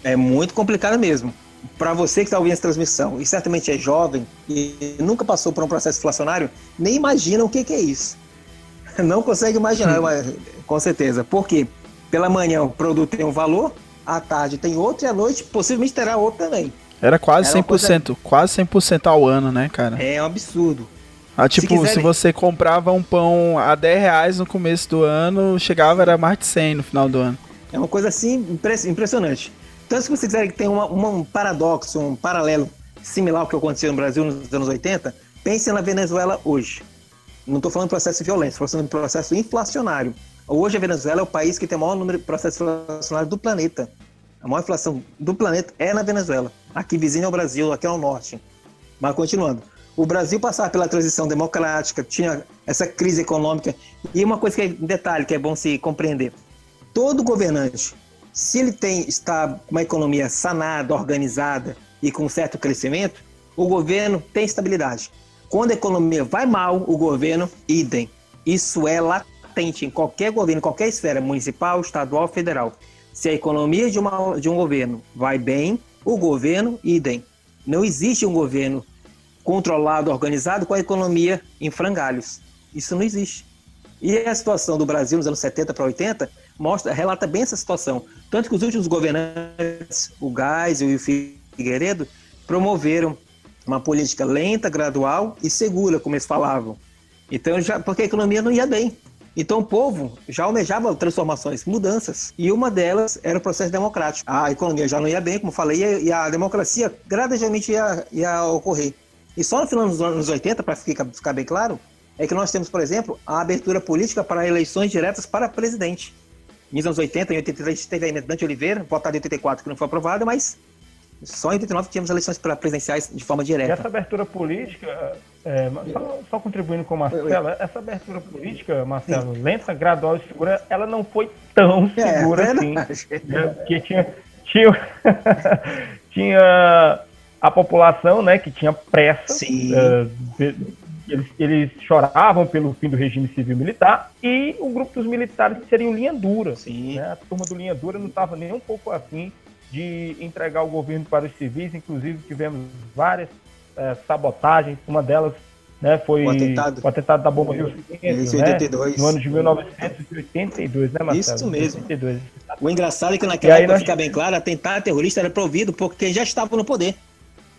é muito complicado mesmo. Para você que está ouvindo essa transmissão e certamente é jovem e nunca passou por um processo inflacionário, nem imagina o que, que é isso. [LAUGHS] Não consegue imaginar, mas, com certeza. Por quê? Pela manhã o produto tem um valor, à tarde tem outro e à noite possivelmente terá outro também. Era quase Era 100%, coisa... quase 100% ao ano, né, cara? É um absurdo. Ah, tipo, se, quiser... se, você comprava um pão a 10 reais no começo do ano, chegava era mais de 100 no final do ano. É uma coisa assim impressionante. Então, se você quiser que tenha uma, uma, um paradoxo, um paralelo similar ao que aconteceu no Brasil nos anos 80, pense na Venezuela hoje. Não estou falando de processo violento, estou falando de processo inflacionário. Hoje a Venezuela é o país que tem o maior número de processos inflacionários do planeta. A maior inflação do planeta é na Venezuela. Aqui vizinho ao Brasil, aqui ao norte. Mas continuando. O Brasil passava pela transição democrática, tinha essa crise econômica. E uma coisa que é um detalhe que é bom se compreender. Todo governante se ele tem está uma economia sanada, organizada e com certo crescimento, o governo tem estabilidade. Quando a economia vai mal, o governo idem. Isso é latente em qualquer governo, em qualquer esfera, municipal, estadual, federal. Se a economia de, uma, de um governo vai bem, o governo idem. Não existe um governo controlado, organizado com a economia em frangalhos. Isso não existe. E a situação do Brasil nos anos 70 para 80 mostra, relata bem essa situação. Tanto que os últimos governantes, o Gás e o Figueiredo, promoveram uma política lenta, gradual e segura, como eles falavam. Então, já, porque a economia não ia bem. Então, o povo já almejava transformações, mudanças. E uma delas era o processo democrático. A economia já não ia bem, como falei, e a democracia gradativamente ia, ia ocorrer. E só no final dos anos 80, para ficar, ficar bem claro, é que nós temos, por exemplo, a abertura política para eleições diretas para presidente nos anos 80, em 83 teve a Dante Oliveira, votado em 84 que não foi aprovada, mas só em 89 tínhamos eleições presidenciais de forma direta. E essa abertura política, é, só, só, contribuindo com Marcelo, essa abertura política, Marcelo, Sim. lenta, gradual e segura, ela não foi tão é, segura é, assim. Né? Porque tinha, tinha, [LAUGHS] tinha a população né, que tinha pressa uh, eles, eles, choravam pelo fim do regime civil militar e o grupo dos militares que seriam linha dura. Sim. Né? A turma do linha dura não estava nem um pouco afim de entregar o governo para os civis, inclusive tivemos várias é, sabotagens, uma delas né, foi o atentado, o atentado da bomba Rio Cinzento, né, no ano de 1982, né, Marcelo? Isso mesmo. 82. O engraçado é que naquela época, nós... fica bem claro, atentado terrorista era provido por quem já estava no poder.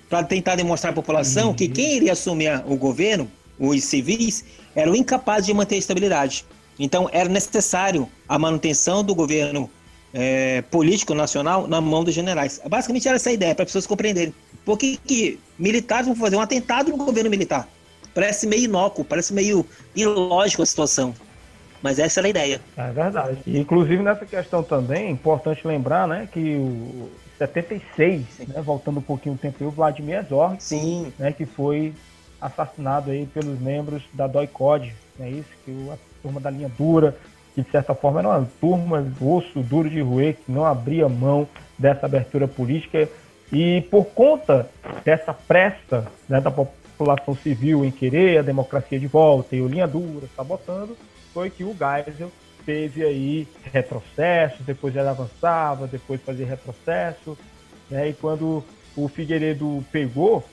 Para tentar demonstrar à população uhum. que quem iria assumir o governo, os civis, eram incapazes de manter a estabilidade. Então, era necessário a manutenção do governo é, político nacional na mão dos generais. Basicamente era essa a ideia, para as pessoas compreenderem. Por que, que militares vão fazer um atentado no governo militar? Parece meio inócuo, parece meio ilógico a situação. Mas essa era a ideia. É verdade. Inclusive nessa questão também, é importante lembrar né, que o 76, né, voltando um pouquinho o tempo, o Vladimir Zorg, Sim. Né, que foi assassinado aí pelos membros da DOI-COD, é isso? Que a turma da linha dura, que de certa forma era uma turma osso duro de roer, que não abria mão dessa abertura política. E por conta dessa pressa né, da população civil em querer a democracia de volta e o linha dura sabotando, foi que o Geisel teve aí retrocesso, depois ele avançava, depois fazia retrocesso, né? E quando o Figueiredo pegou,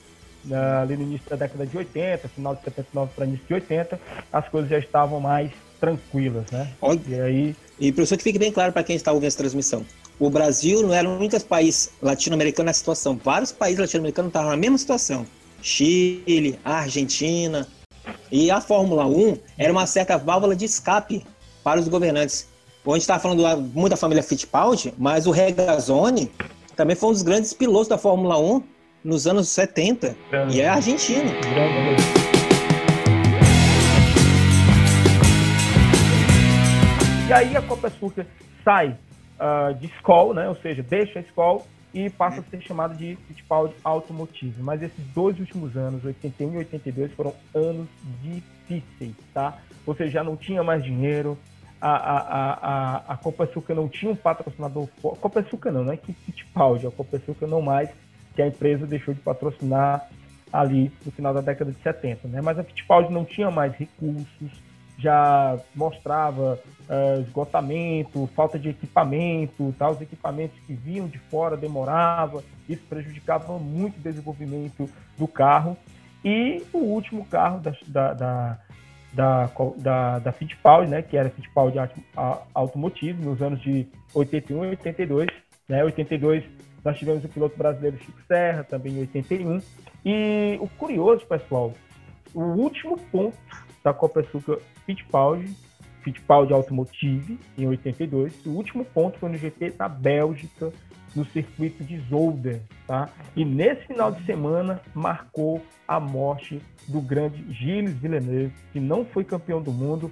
ali no início da década de 80, final de 79 para início de 80, as coisas já estavam mais tranquilas, né? E aí... E professor, que fique bem claro para quem está ouvindo essa transmissão. O Brasil não era o único país latino-americano nessa situação. Vários países latino-americanos estavam na mesma situação. Chile, Argentina, e a Fórmula 1 era uma certa válvula de escape para os governantes. A gente está falando muito da família Fittipaldi, mas o Regazzoni também foi um dos grandes pilotos da Fórmula 1 nos anos 70 Grande. e é argentino. Grande. E aí a Copa Sucre sai uh, de Skoll, né? ou seja, deixa a Skoll e passa a ser chamado de Fittipaldi Automotive. Mas esses dois últimos anos, 81 e 82, foram anos difíceis, tá? Ou seja, já não tinha mais dinheiro, a, a, a, a Copa Açúcar não tinha um patrocinador forte. Copa Açúcar não, não é que Fittipaldi, a Copa Açúcar não mais, que a empresa deixou de patrocinar ali no final da década de 70, né? Mas a Fittipaldi não tinha mais recursos, já mostrava uh, esgotamento, falta de equipamento, tá? os equipamentos que vinham de fora demorava, isso prejudicava muito o desenvolvimento do carro. E o último carro da, da, da, da, da, da Fittipaldi, né, que era Fittipaldi Automotive, nos anos de 81 e 82. Né, 82 nós tivemos o piloto brasileiro Chico Serra, também em 81. E o curioso, pessoal, o último ponto da Copa Suca Fittipaldi, Fittipaldi Automotive, em 82. O último ponto foi no GP da Bélgica, no circuito de Zolder, tá? E nesse final de semana marcou a morte do grande Gilles Villeneuve, que não foi campeão do mundo,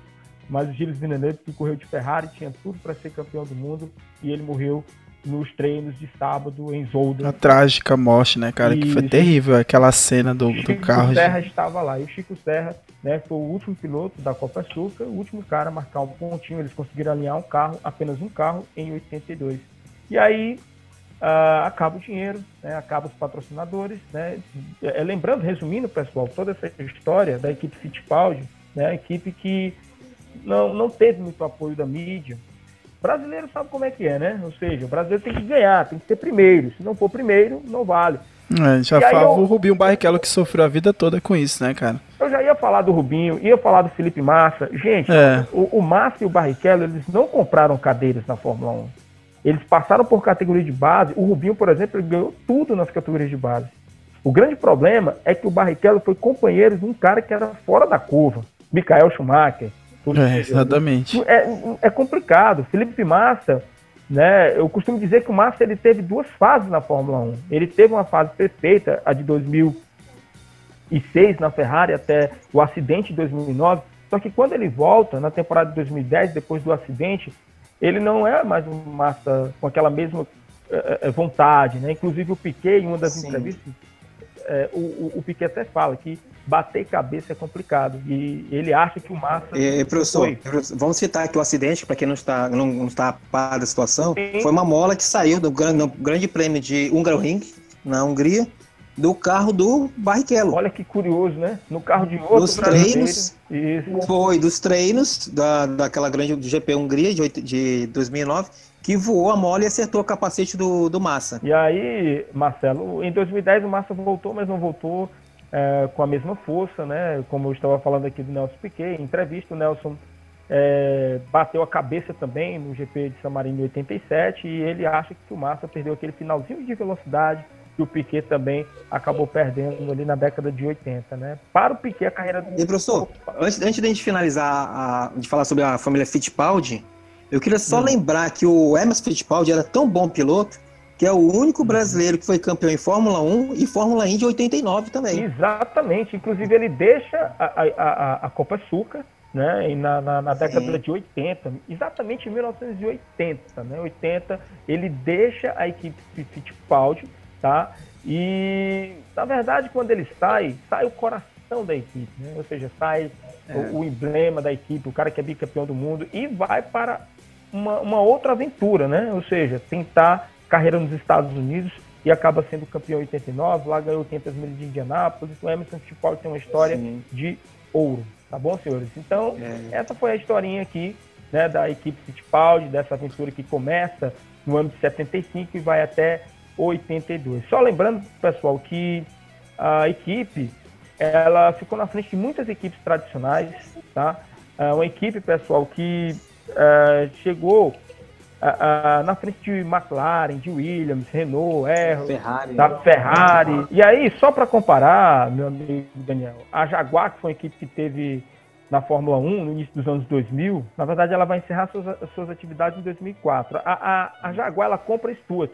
mas o Gilles Villeneuve que correu de Ferrari, tinha tudo para ser campeão do mundo e ele morreu nos treinos de sábado em Zolder. A trágica morte, né, cara? E que foi terrível aquela cena do, do carro. Chico Serra estava lá. E o Chico Serra né, foi o último piloto da Copa Açúcar, o último cara a marcar um pontinho. Eles conseguiram alinhar um carro, apenas um carro, em 82. E aí uh, acaba o dinheiro, né, acaba os patrocinadores. Né, é, lembrando, resumindo, pessoal, toda essa história da equipe Fittipaldi, né, a equipe que não, não teve muito apoio da mídia, brasileiro sabe como é que é, né? Ou seja, o brasileiro tem que ganhar, tem que ser primeiro. Se não for primeiro, não vale. É, já fala eu... o Rubinho Barrichello que sofreu a vida toda com isso, né, cara? Eu já ia falar do Rubinho, ia falar do Felipe Massa. Gente, é. o, o Massa e o Barrichello, eles não compraram cadeiras na Fórmula 1. Eles passaram por categoria de base. O Rubinho, por exemplo, ele ganhou tudo nas categorias de base. O grande problema é que o Barrichello foi companheiro de um cara que era fora da curva. Michael Schumacher, é, exatamente. É, é complicado. Felipe Massa, né? Eu costumo dizer que o Massa ele teve duas fases na Fórmula 1. Ele teve uma fase perfeita, a de 2006 na Ferrari até o acidente de 2009. Só que quando ele volta na temporada de 2010, depois do acidente, ele não é mais um Massa com aquela mesma é, é, vontade, né? Inclusive o Piquet, em uma das Sim. entrevistas, é, o, o Piquet até fala que bater cabeça é complicado. E ele acha que o Massa. É, professor, foi. vamos citar aqui o acidente, para quem não está, não, não está a par da situação. Sim. Foi uma mola que saiu do grande, grande prêmio de Hungaroring, na Hungria, do carro do Barrichello. Olha que curioso, né? No carro de outro Dos treinos, foi dos treinos da, daquela grande GP Hungria de, de 2009, que voou a mola e acertou o capacete do, do Massa. E aí, Marcelo, em 2010 o Massa voltou, mas não voltou é, com a mesma força, né? Como eu estava falando aqui do Nelson Piquet, em entrevista o Nelson é, bateu a cabeça também no GP de San Marino em 87 e ele acha que o Massa perdeu aquele finalzinho de velocidade que o Piquet também acabou perdendo ali na década de 80, né? Para o Piquet a carreira do... E professor, antes, antes da gente finalizar a, de falar sobre a família Fittipaldi, eu queria só hum. lembrar que o Emerson Fittipaldi era tão bom piloto que é o único brasileiro que foi campeão em Fórmula 1 e Fórmula Indy 89 também. Exatamente, inclusive ele deixa a, a, a, a Copa Suca né, na, na, na década de 80, exatamente em 1980, né, 80, ele deixa a equipe Fittipaldi, tá, e na verdade quando ele sai, sai o coração da equipe, né, ou seja, sai é. o, o, emblema da equipe, o cara que é bicampeão do mundo e vai para uma, uma outra aventura, né, ou seja, tentar carreira nos Estados Unidos e acaba sendo campeão em 89, lá ganhou 500 milhas de Indianápolis, o Emerson Fittipaldi tem uma história Sim. de ouro. Tá bom, senhores? Então, é. essa foi a historinha aqui né, da equipe Fittipaldi, dessa aventura que começa no ano de 75 e vai até 82. Só lembrando, pessoal, que a equipe ela ficou na frente de muitas equipes tradicionais, tá? É uma equipe, pessoal, que é, chegou na frente de McLaren, de Williams, Renault, Aero, Ferrari, da Ferrari. E aí, só para comparar, meu amigo Daniel, a Jaguar, que foi uma equipe que teve na Fórmula 1 no início dos anos 2000, na verdade ela vai encerrar suas, suas atividades em 2004. A, a, a Jaguar ela compra Stuart,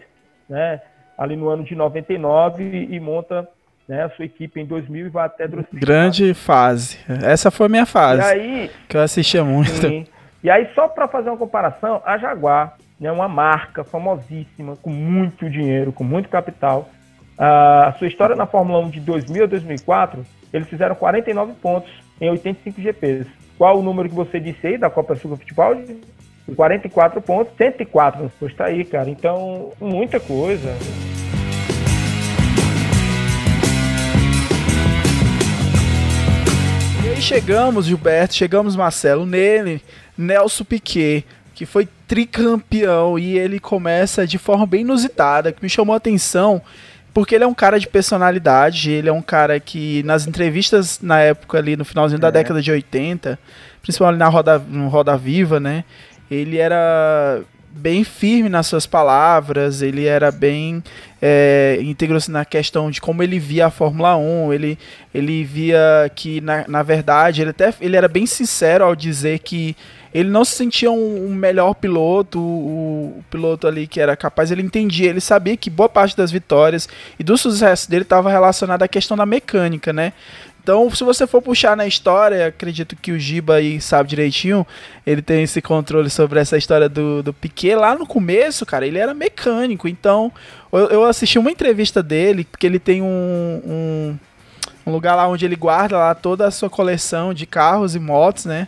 né, ali no ano de 99 e, e monta né, a sua equipe em 2000 e vai até 2004. Grande fase. Essa foi a minha fase. E aí, que eu assistia muito. Sim. E aí, só para fazer uma comparação, a Jaguar é uma marca famosíssima, com muito dinheiro, com muito capital. a sua história na Fórmula 1 de 2000 a 2004, eles fizeram 49 pontos em 85 GPs. Qual o número que você disse aí da Copa Sul Futebol? 44 pontos, 104 Pois tá aí, cara. Então, muita coisa. E aí chegamos, Gilberto, chegamos, Marcelo, nele, Nelson Piquet, que foi tricampeão e ele começa de forma bem inusitada, que me chamou a atenção, porque ele é um cara de personalidade, ele é um cara que nas entrevistas na época ali no finalzinho é. da década de 80, principalmente na Roda, no Roda Viva, né? Ele era bem firme nas suas palavras, ele era bem é, íntegro na questão de como ele via a Fórmula 1, ele, ele via que, na, na verdade, ele até ele era bem sincero ao dizer que ele não se sentia um, um melhor piloto, o, o, piloto ali que era capaz, ele entendia, ele sabia que boa parte das vitórias e do sucesso dele estava relacionado à questão da mecânica, né? Então, se você for puxar na história, acredito que o Giba aí sabe direitinho, ele tem esse controle sobre essa história do, do Piquet. Lá no começo, cara, ele era mecânico. Então, eu, eu assisti uma entrevista dele, porque ele tem um, um, um lugar lá onde ele guarda lá toda a sua coleção de carros e motos, né?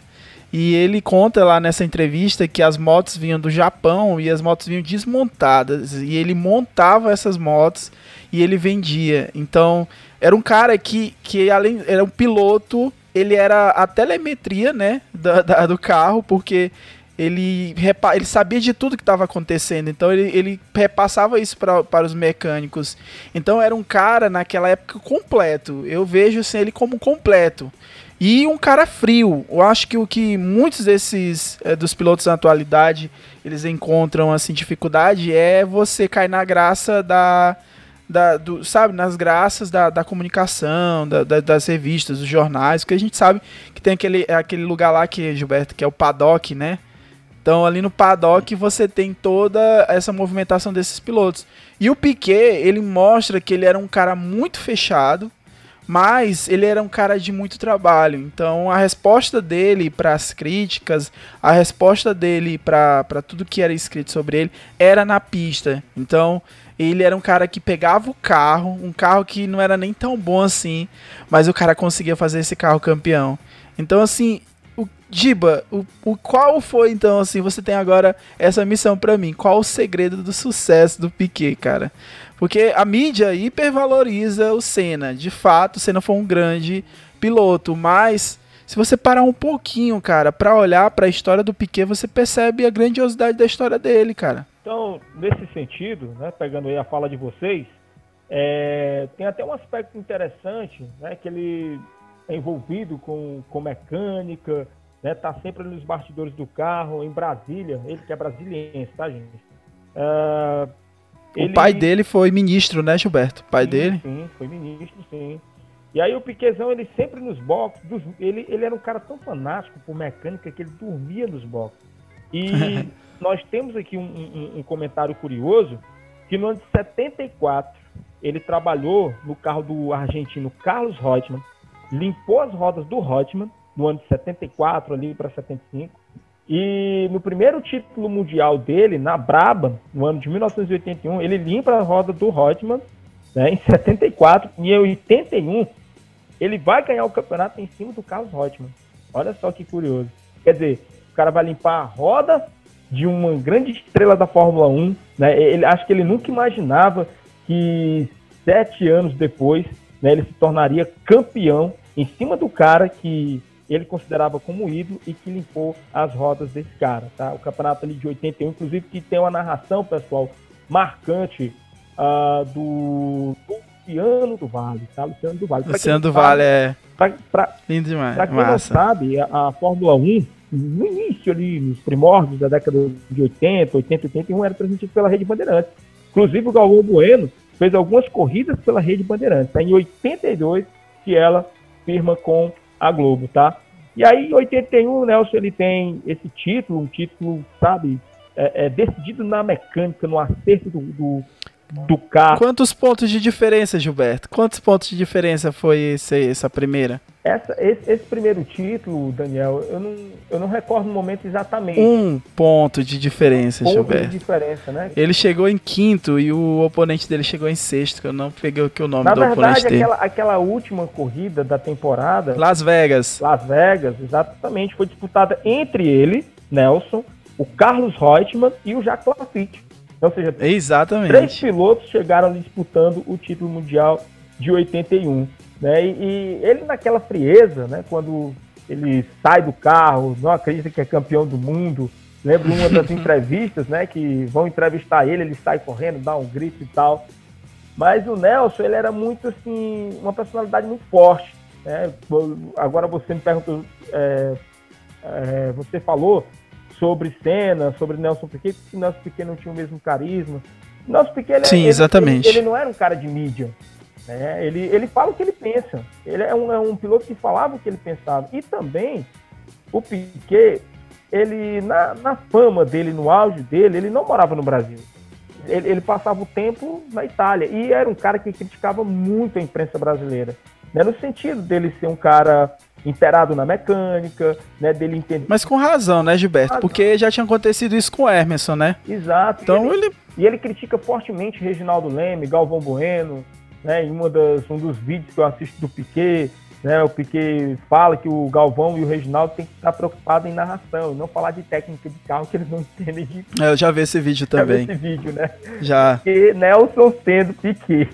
E ele conta lá nessa entrevista que as motos vinham do Japão e as motos vinham desmontadas. E ele montava essas motos e ele vendia. Então, era um cara que, que além era um piloto, ele era a telemetria, né, da, da do carro, porque ele, repa ele sabia de tudo que estava acontecendo, então ele, ele repassava isso pra, para os mecânicos. Então era um cara naquela época completo. Eu vejo assim, ele como completo. E um cara frio. Eu acho que o que muitos desses é, dos pilotos na atualidade eles encontram assim dificuldade é você cair na graça da da, do, sabe, nas graças da, da comunicação, da, da, das revistas, dos jornais, porque a gente sabe que tem aquele, aquele lugar lá que, Gilberto, que é o paddock, né? Então ali no paddock você tem toda essa movimentação desses pilotos. E o Piquet, ele mostra que ele era um cara muito fechado, mas ele era um cara de muito trabalho. Então a resposta dele para as críticas, a resposta dele para tudo que era escrito sobre ele era na pista. Então ele era um cara que pegava o carro, um carro que não era nem tão bom assim, mas o cara conseguia fazer esse carro campeão. Então, assim, o Giba, o, o qual foi então assim? Você tem agora essa missão para mim. Qual o segredo do sucesso do Piquet, cara? Porque a mídia hipervaloriza o Senna. De fato, o Senna foi um grande piloto, mas se você parar um pouquinho, cara, para olhar para a história do Piquet, você percebe a grandiosidade da história dele, cara. Então, nesse sentido, né, pegando aí a fala de vocês, é, tem até um aspecto interessante, né, que ele é envolvido com, com mecânica, né? Tá sempre nos bastidores do carro, em Brasília, ele que é brasiliense, tá, gente? Uh, o ele... pai dele foi ministro, né, Gilberto? O pai sim, dele? Sim, foi ministro, sim. E aí o Piquezão, ele sempre nos boxes, ele, ele era um cara tão fanático por mecânica que ele dormia nos boxes. E [LAUGHS] nós temos aqui um, um, um, comentário curioso, que no ano de 74, ele trabalhou no carro do argentino Carlos Reutemann, limpou as rodas do Reutemann, no ano de 74 ali para 75, e no primeiro título mundial dele, na Braba, no ano de 1981, ele limpa a roda do Reutemann, né, em 74, e em 81 ele vai ganhar o campeonato em cima do Carlos Reutemann. Olha só que curioso. Quer dizer, o cara vai limpar a roda de uma grande estrela da Fórmula 1. Né? Ele, acho que ele nunca imaginava que sete anos depois né, ele se tornaria campeão em cima do cara que ele considerava como ídolo e que limpou as rodas desse cara. Tá? O campeonato ali de 81, inclusive, que tem uma narração, pessoal, marcante uh, do, Luciano do Vale, tá? Luciano do Vale. Luciano do Vale é. Pra, pra, Lindo demais. Pra quem Massa. não sabe, a, a, Fórmula 1, no início ali, nos primórdios da década de 80, 80, 81, era transmitido pela Rede Bandeirantes. Inclusive o Galvão Bueno fez algumas corridas pela Rede Bandeirantes. Tá? Em 82 que ela firma com a Globo, tá? E aí, em 81, o Nelson ele tem esse título, um título, sabe, é, é decidido na mecânica, no acerto do, do, do carro. Quantos pontos de diferença, Gilberto? Quantos pontos de diferença foi esse, essa primeira? Essa, esse, esse, primeiro título, Daniel, eu não, eu não recordo no momento exatamente. Um ponto de diferença, um ponto Gilberto. de diferença, né? Ele chegou em quinto e o oponente dele chegou em sexto, que eu não peguei aqui o nome Na do verdade, oponente dele. aquela, aquela última corrida da temporada... Las Vegas. Las Vegas, exatamente. Foi disputada entre ele, Nelson, o Carlos Reutemann e o Jacques Lafitte. Ou seja, Exatamente. três pilotos chegaram disputando o título mundial de 81. Né? E, e, ele naquela frieza, né? quando ele sai do carro, não acredita que é campeão do mundo. Lembro uma das [LAUGHS] entrevistas, né? Que vão entrevistar ele, ele sai correndo, dá um grito e tal. Mas o Nelson, ele era muito assim, uma personalidade muito forte. Né? Agora você me perguntou, é, é, você falou sobre Senna, sobre Nelson Piquet, que Nelson Piquet não tinha o mesmo carisma. Nelson Piquet, ele, Sim, exatamente. Ele, ele, não era um cara de mídia. Né? Ele, ele fala o que ele pensa. Ele é um, é um piloto que falava o que ele pensava. E também, o Piquet, ele, na, na fama dele, no auge dele, ele não morava no Brasil. Ele, ele, passava o tempo na Itália. E era um cara que criticava muito a imprensa brasileira. Né? No sentido dele ser um cara inteirado na mecânica, né, dele entender. Mas com razão, né, Gilberto? Razão. Porque já tinha acontecido isso com o Emerson, né? Exato. Então e ele, ele... E ele critica fortemente Reginaldo Leme, Galvão Bueno, né, em uma das, um dos vídeos que eu assisto do Piquet, né, o Piquet fala que o Galvão e o Reginaldo têm que estar preocupados em narração, e não falar de técnica de carro que eles não entendem de... É, eu já vi esse vídeo também. Já vi esse vídeo, né? Já. E Nelson sendo Piquet.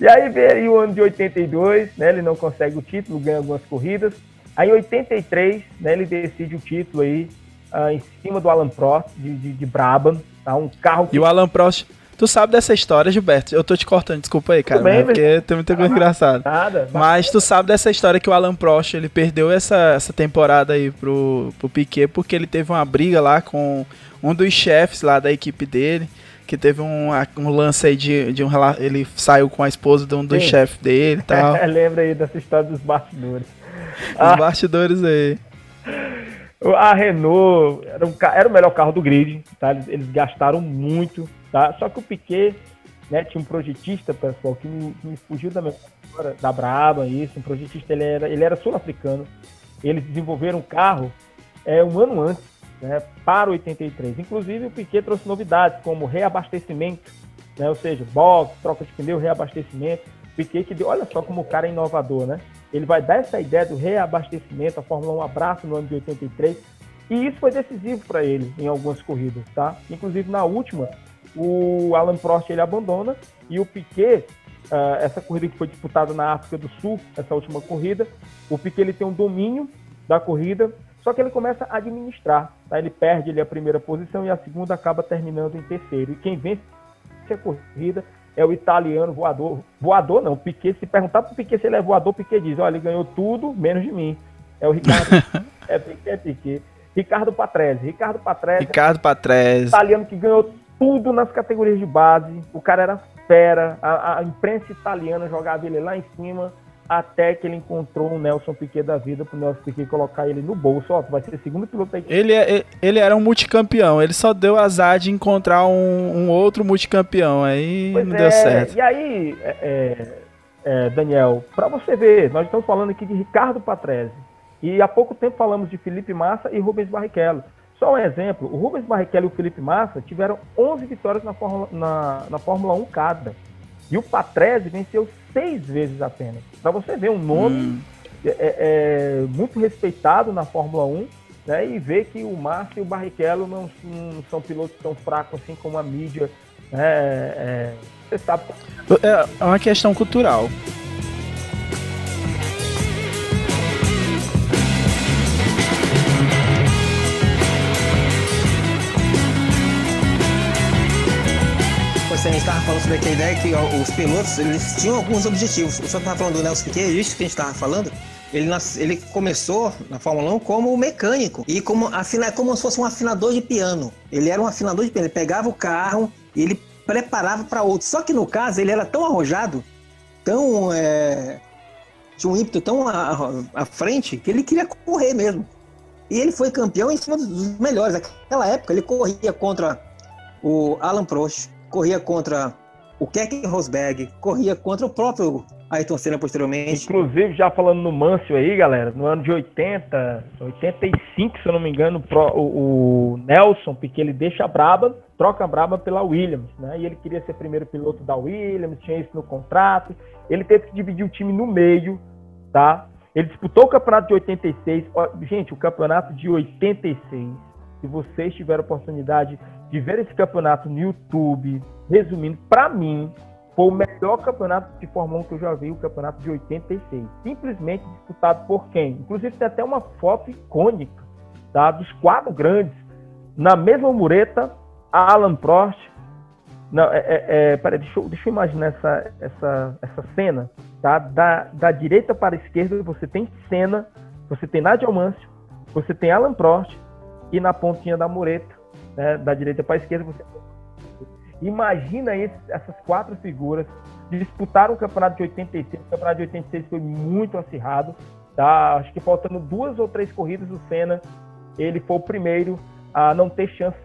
E aí vem o ano de 82, né? Ele não consegue o título, ganha algumas corridas. Aí em 83, né, ele decide o título aí uh, em cima do Alan Prost de, de, de Brabham, tá? Um carro que... E o Alan Prost, tu sabe dessa história, Gilberto? Eu tô te cortando, desculpa aí, cara, bem, né, porque tem muita coisa ah, engraçada. Nada. Mas tu sabe dessa história que o Alan Prost, ele perdeu essa, essa temporada aí pro, pro Piquet porque ele teve uma briga lá com um dos chefes lá da equipe dele que teve um, um lance aí de, de um ele saiu com a esposa de um dos chefes dele e tal. [LAUGHS] Lembra aí dessa história dos bastidores. Os ah, bastidores aí. A Renault era, um, era, o melhor carro do grid, tá? Eles, eles, gastaram muito, tá? Só que o Piquet, né, tinha um projetista, pessoal, que me, me fugiu da memória, da Braba, isso, um projetista, ele era, ele era sul-africano. Eles desenvolveram um carro é, um ano antes né, para 83. Inclusive, o Piquet trouxe novidades como reabastecimento, né, ou seja, box, troca de pneu, reabastecimento. Piquet que deu, olha só como o cara é inovador, né? Ele vai dar essa ideia do reabastecimento, a Fórmula 1 abraço no ano de 83, e isso foi decisivo para ele em algumas corridas, tá? Inclusive na última, o Alan Prost ele abandona e o Piquet, uh, essa corrida que foi disputada na África do Sul, essa última corrida, o Piquet ele tem um domínio da corrida, só que ele começa a administrar, tá? Ele perde ele, a primeira posição e a segunda acaba terminando em terceiro. E quem vence a corrida é o italiano voador. Voador não, Piquet. Se perguntar para o Piquet se ele é voador, Piquet diz: olha, ele ganhou tudo menos de mim. É o Ricardo, [LAUGHS] é Piquet, é Piquet. Ricardo Patrese. Ricardo Patrese. Ricardo Patrese. Italiano que ganhou tudo nas categorias de base. O cara era fera. A, a imprensa italiana jogava ele lá em cima até que ele encontrou o Nelson Piquet da vida pro Nelson Piquet colocar ele no bolso. Ó, vai ser o segundo piloto aí. Ele, é, ele era um multicampeão, ele só deu azar de encontrar um, um outro multicampeão, aí pois não é, deu certo. E aí, é, é, é Daniel, para você ver, nós estamos falando aqui de Ricardo Patrese, e há pouco tempo falamos de Felipe Massa e Rubens Barrichello. Só um exemplo, o Rubens Barrichello e o Felipe Massa tiveram 11 vitórias na Fórmula, na, na Fórmula 1 cada. E o Patrese venceu seis vezes apenas. Para você ver um nome hum. é, é, é, muito respeitado na Fórmula 1 né, e ver que o Márcio e o Barrichello não, não, são pilotos tão fracos assim como a mídia. Né, é, você sabe. É, é uma questão cultural. Sobre aquela ideia que ó, os pilotos eles tinham alguns objetivos. O senhor estava falando do Nelson Piquet, isso que a gente estava falando. Ele, nas, ele começou na Fórmula 1 como mecânico e como, afina, como se fosse um afinador de piano. Ele era um afinador de piano. Ele pegava o carro e ele preparava para outro. Só que no caso ele era tão arrojado, tão. É, tinha um ímpeto tão à, à frente que ele queria correr mesmo. E ele foi campeão em cima dos melhores. Naquela época ele corria contra o Alan Prost, corria contra o Keck Rosberg, corria contra o próprio Ayrton Senna posteriormente. Inclusive, já falando no Mâncio aí, galera, no ano de 80, 85, se eu não me engano, o, o Nelson, porque ele deixa a Braba, troca a Braba pela Williams, né? E ele queria ser primeiro piloto da Williams, tinha isso no contrato. Ele teve que dividir o time no meio, tá? Ele disputou o campeonato de 86. Gente, o campeonato de 86, se vocês tiverem oportunidade de ver esse campeonato no YouTube, resumindo, para mim, foi o melhor campeonato de Fórmula 1 que eu já vi, o campeonato de 86. Simplesmente disputado por quem? Inclusive tem até uma foto icônica tá, dos quatro grandes. Na mesma mureta, Alan Prost. Não, é, é, é, peraí, deixa, deixa eu imaginar essa, essa, essa cena. Tá? Da, da direita para a esquerda você tem Senna, você tem Nigel Mansell, você tem Alan Prost e na pontinha da mureta né, da direita para a esquerda. Você... Imagina essas quatro figuras disputaram o campeonato de 86. O campeonato de 86 foi muito acirrado. Tá? Acho que faltando duas ou três corridas, o Senna ele foi o primeiro a não ter chance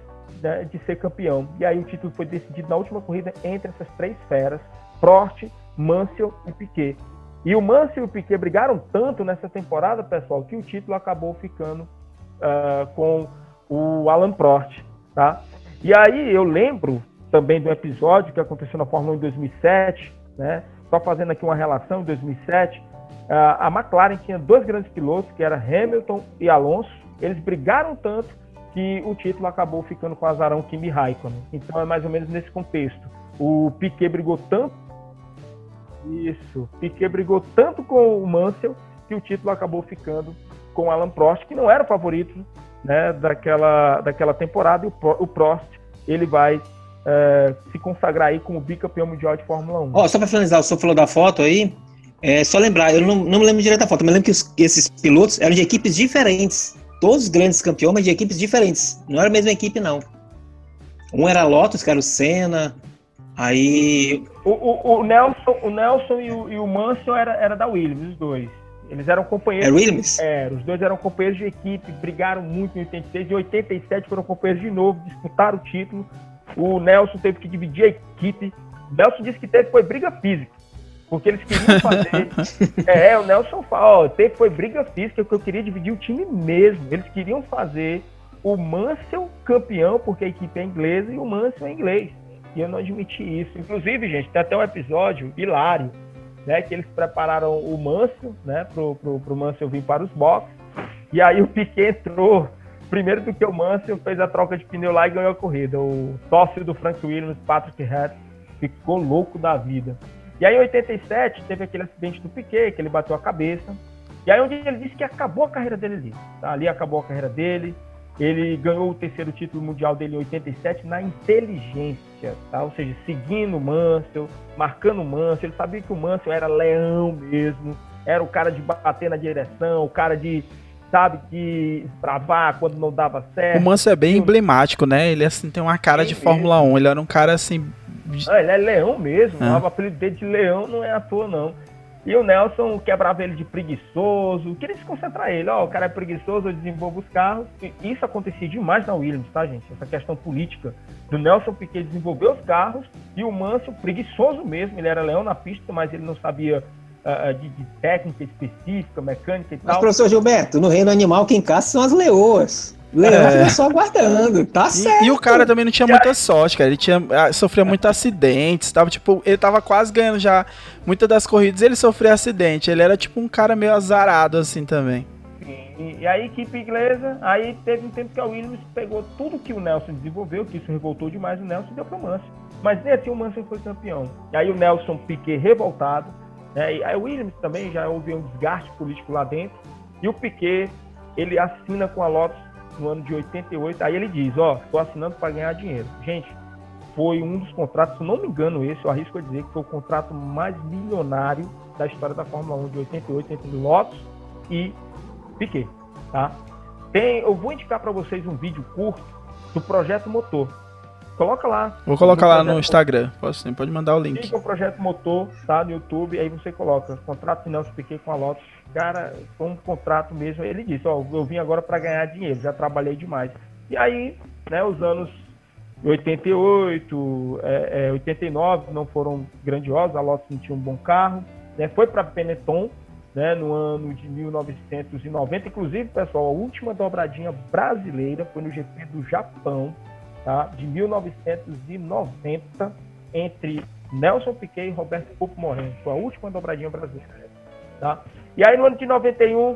né, de ser campeão. E aí o título foi decidido na última corrida entre essas três feras: Prost, Mansell e Piquet. E o Mansell e o Piquet brigaram tanto nessa temporada, pessoal, que o título acabou ficando uh, com o Alan Prost. Tá? E aí eu lembro também do episódio que aconteceu na Fórmula 1 em 2007, né? Só fazendo aqui uma relação, em 2007, a McLaren tinha dois grandes pilotos, que era Hamilton e Alonso. Eles brigaram tanto que o título acabou ficando com o azarão Kimi Raikkonen. Então é mais ou menos nesse contexto. O Piquet brigou tanto isso, Piquet brigou tanto com o Mansell que o título acabou ficando com o Alan Prost, que não era o favorito né, daquela, daquela temporada e o, o Prost ele vai é, se consagrar aí como bicampeão mundial de Fórmula 1. Oh, só para finalizar, o senhor falou da foto aí, é só lembrar, eu não, não me lembro direito da foto, mas lembro que os, esses pilotos eram de equipes diferentes, todos os grandes campeões, mas de equipes diferentes, não era a mesma equipe não. Um era Lotus, que era o Senna, aí... O, o, o Nelson, o Nelson e o, e o Mansell era, era da Williams, os dois. Eles eram companheiros. É Williams? É, os dois eram companheiros de equipe, brigaram muito em 86. Em 87 foram companheiros de novo, disputaram o título. O Nelson teve que dividir a equipe. O Nelson disse que teve foi briga física. Porque eles queriam [LAUGHS] fazer. é, o Nelson fala, ó, teve foi briga física, porque eu queria dividir o time mesmo. Eles queriam fazer o Mansell campeão, porque a equipe é inglesa, e o Mansell é inglês. E eu não admiti isso. Inclusive, gente, tem até um episódio hilário né, que eles prepararam o Mansell, né, pro, pro, pro Mansell vir para os boxes, e aí o Piquet entrou primeiro do que o Mansell, fez a troca de pneu lá e ganhou a corrida. O sócio do Frank Williams, Patrick Head, ficou louco da vida. E aí em 87 teve aquele acidente do Piquet, que ele bateu a cabeça, e aí onde ele disse que acabou a carreira dele ali. Tá? Ali acabou a carreira dele, ele ganhou o terceiro título mundial dele em 87 na inteligência, tá? ou seja, seguindo o Mansell, marcando o Mansell. Ele sabia que o Mansell era leão mesmo, era o cara de bater na direção, o cara de, sabe, de bravar quando não dava certo. O Manso é bem emblemático, né? Ele assim tem uma cara Sim, de Fórmula 1. Ele era um cara assim. Ah, ele é leão mesmo, Ah. o apelido dele de leão não é à toa, não. E o Nelson quebrava ele de preguiçoso, queria se concentrar ele, ó, o cara é preguiçoso, eu desenvolvo os carros. E isso acontecia demais na Williams, tá, gente? Essa questão política do Nelson Piquet desenvolver os carros e o Mansell preguiçoso mesmo, ele era leão na pista, mas ele não sabia ah, de, de técnica específica, mecânica e Mas, tal. professor Gilberto, no reino animal quem caça são as leoas. Leão É. só aguardando, tá certo. E, e o cara também não tinha muita sorte, cara. Ele tinha ah, sofria muitos acidentes, tava tipo, ele tava quase ganhando já muitas das corridas, ele sofria acidente. Ele era tipo um cara meio azarado assim também. E, e a equipe inglesa, aí teve um tempo que a Williams pegou tudo que o Nelson desenvolveu, que isso revoltou demais o Nelson e deu para o Mansell. Mas nem assim o Mansell foi campeão. E aí o Nelson Piquet revoltado, né? E aí o Williams também já houve um desgaste político lá dentro. E o Piquet, ele assina com a Lotus no ano de 88. Aí ele diz, ó, estou assinando para ganhar dinheiro. Gente, foi um dos contratos, se não me engano esse, eu arrisco a dizer que foi o contrato mais milionário da história da Fórmula 1 de 88 entre Lotus e Piquet, tá? Tem, eu vou indicar para vocês um vídeo curto do Projeto Motor. Coloca lá. Vou colocar lá no Instagram. Posso sim, pode mandar o link. Fica o Projeto Motor, tá? No YouTube, aí você coloca contrato de Nelson Piquet com a Lotus. Cara, foi um contrato mesmo. Ele disse, ó, eu vim agora para ganhar dinheiro, já trabalhei demais. E aí, né, os anos 88, é, é, 89 não foram grandiosos, a Lotus não tinha um bom carro, né? Foi para Benetton, né, no ano de 1990, inclusive, pessoal, a última dobradinha brasileira foi no GP do Japão, tá? De 1990 entre Nelson Piquet e Roberto Pupo Moreno. Foi a última dobradinha brasileira, tá? E aí no ano de 91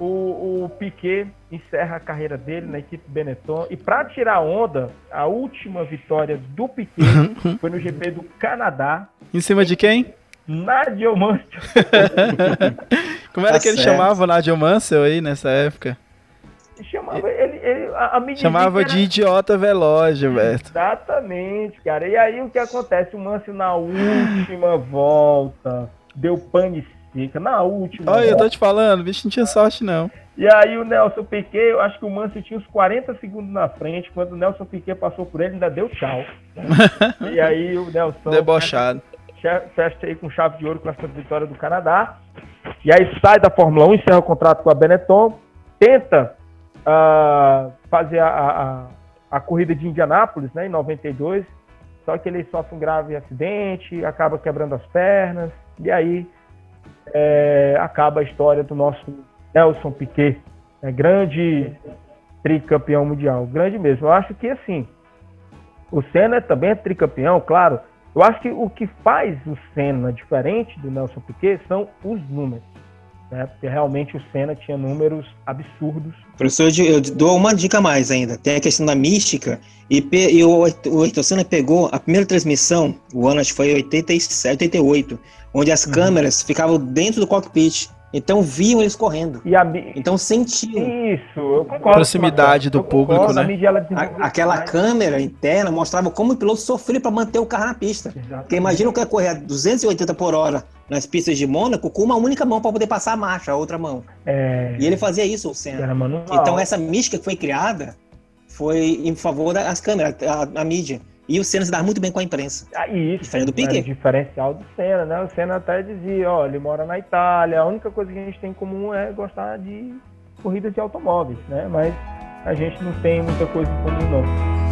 o, o Piquet encerra a carreira dele na equipe Benetton. E para tirar onda, a última vitória do Piquet foi no GP do Canadá, Em cima de quem? Nadia Mansell. [LAUGHS] Como era Tá que ele certo. chamava o Nadia Mansell aí nessa época? Chamava ele, ele a, a Chamava que de era- idiota veloz, Gilberto. Exatamente, cara. E aí o que acontece? O Mansell na última volta deu pane seca. Na última Olha, eu volta. tô te falando, o bicho não tinha sorte não. E aí o Nelson Piquet, eu acho que o Mansell tinha uns 40 segundos na frente. Quando o Nelson Piquet passou por ele, ainda deu tchau. [LAUGHS] e aí o Nelson Debochado. fe- fecha aí com chave de ouro com essa vitória do Canadá. E aí sai da Fórmula 1, encerra o contrato com a Benetton, tenta ah, fazer a, a, a- a corrida de Indianápolis, né, em 92, só que ele sofre um grave acidente, acaba quebrando as pernas, e aí é, acaba a história do nosso Nelson Piquet, né, grande tricampeão mundial, grande mesmo. Eu acho que assim, o Senna também é tricampeão, claro. Eu acho que o que faz o Senna diferente do Nelson Piquet são os números. Né? Porque realmente o Senna tinha números absurdos. Professor, eu dou uma dica mais ainda. Tem a questão da mística. E, e o, o Senna pegou a primeira transmissão, o ano acho que foi 87, 88, onde as Uhum. câmeras ficavam dentro do cockpit. Então viam eles correndo. E a Então sentiam. Isso, eu concordo. Proximidade do Eu concordo, público, né? A mídia ela A- aquela demais. câmera interna mostrava como o piloto sofria para manter o carro na pista. Exatamente. Porque imagina o que é correr a 280 por hora nas pistas de Mônaco com uma única mão para poder passar a marcha, a outra mão. É, E ele fazia isso, o Senna. Então essa mística que foi criada foi em favor das câmeras, a, a mídia. E o Senna se dava muito bem com a imprensa. Ah, isso, Diferente do né, Piquet. o diferencial do Senna, né? O Senna até dizia, ó, ele mora na Itália, a única coisa que a gente tem em comum é gostar de corridas de automóveis, né? Mas a gente não tem muita coisa em comum, não.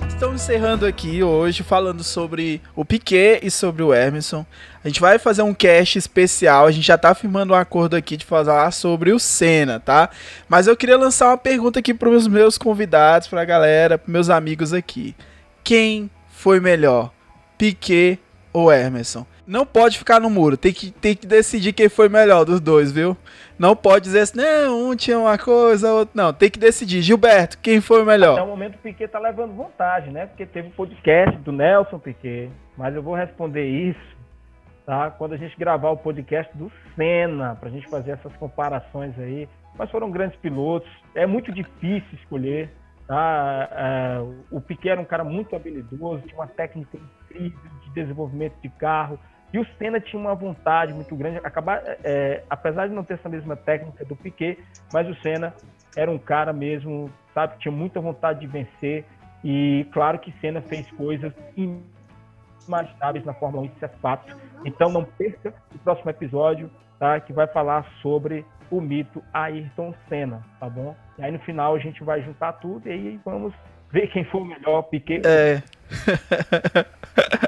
Estamos encerrando aqui hoje falando sobre o Piquet e sobre o Emerson. A gente vai fazer um cast especial, a gente já tá firmando um acordo aqui de falar sobre o Senna, tá? Mas eu queria lançar uma pergunta aqui para os meus convidados, pra galera, pros meus amigos aqui. Quem foi melhor, Piquet ou Emerson? Não pode ficar no muro, tem que, tem que decidir quem foi melhor dos dois, viu? Não pode dizer assim, não, um tinha uma coisa, outro não. Tem que decidir. Gilberto, quem foi o melhor? Até o momento o Piquet tá levando vantagem, né? Porque teve o podcast do Nelson Piquet, mas eu vou responder isso, tá? Quando a gente gravar o podcast do Senna, pra gente fazer essas comparações aí. Mas foram grandes pilotos, é muito difícil escolher, tá? É, o Piquet era um cara muito habilidoso, tinha uma técnica incrível de desenvolvimento de carro, E o Senna tinha uma vontade muito grande, acabar, é, apesar de não ter essa mesma técnica do Piquet, mas o Senna era um cara mesmo, sabe, tinha muita vontade de vencer. E claro que Senna fez coisas inimagináveis na Fórmula 1, isso é fato. Então não perca o próximo episódio, tá? Que vai falar sobre o mito Ayrton Senna, tá bom? E aí no final a gente vai juntar tudo e aí vamos ver quem foi o melhor, Piquet. É.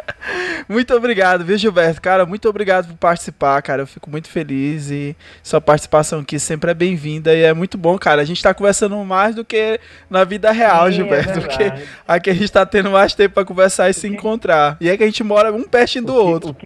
[LAUGHS] muito obrigado, viu, Gilberto? Cara, muito obrigado por participar, cara. Eu fico muito feliz e sua participação aqui sempre é bem-vinda e é muito bom, cara. A gente tá conversando mais do que na vida real, Sim, é Gilberto, é porque aqui a gente tá tendo mais tempo para conversar e se encontrar. E é que a gente mora um pertinho do outro.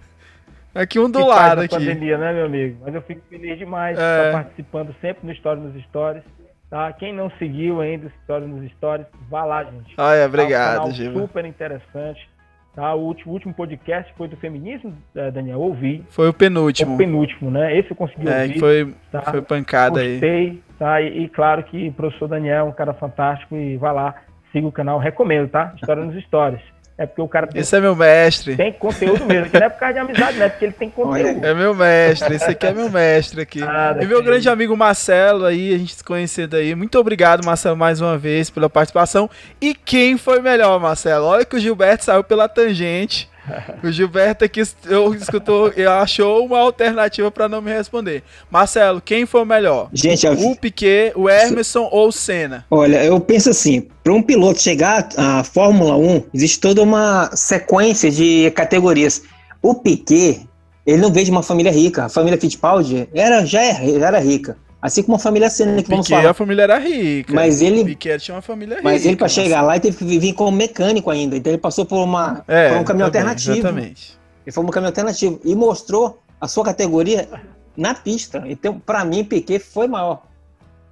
Aqui um do lado aqui. pandemia, né, meu amigo? Mas eu fico feliz demais de é. estar participando sempre no Story nos Stories. Tá? Quem não seguiu ainda o Story nos Stories, vá lá, gente. Ah, é, obrigado, tá um Super interessante. Tá? O, último, último podcast foi do feminismo, é, Daniel, ouvi. Foi o penúltimo. O penúltimo, né? Esse eu consegui é, ouvir. Foi, tá? foi pancada Gostei, aí. Tá? E, e, claro que o professor Daniel é um cara fantástico e vá lá, siga o canal, recomendo, tá? História nos Stories. É porque o cara tem, Esse é meu mestre. Tem conteúdo mesmo. Não é por causa de amizade, não é porque ele tem conteúdo. É meu mestre. Esse aqui é meu mestre aqui. Ah, e meu grande amigo Marcelo aí, a gente se conhecendo aí. Muito obrigado, Marcelo, mais uma vez pela participação. E quem foi melhor, Marcelo? Olha que o Gilberto saiu pela tangente. [LAUGHS] O Gilberto aqui eu escutou, achou uma alternativa para não me responder. Marcelo, quem foi o melhor? Gente, o Piquet, o Emerson ou o Senna? Olha, eu penso assim, para um piloto chegar à Fórmula 1, existe toda uma sequência de categorias. O Piquet, ele não veio de uma família rica. A família Fittipaldi era, já, é, já era rica. Assim como a família Senna que vamos Piquet, falar. a família era rica. Mas ele. Piquet tinha uma família rica. Mas ele, para chegar lá, ele teve que vir como mecânico ainda. Então ele passou por, uma, é, por um caminho também, alternativo. Exatamente. Ele foi um caminho alternativo. E mostrou a sua categoria na pista. Então, para mim, Piquet foi maior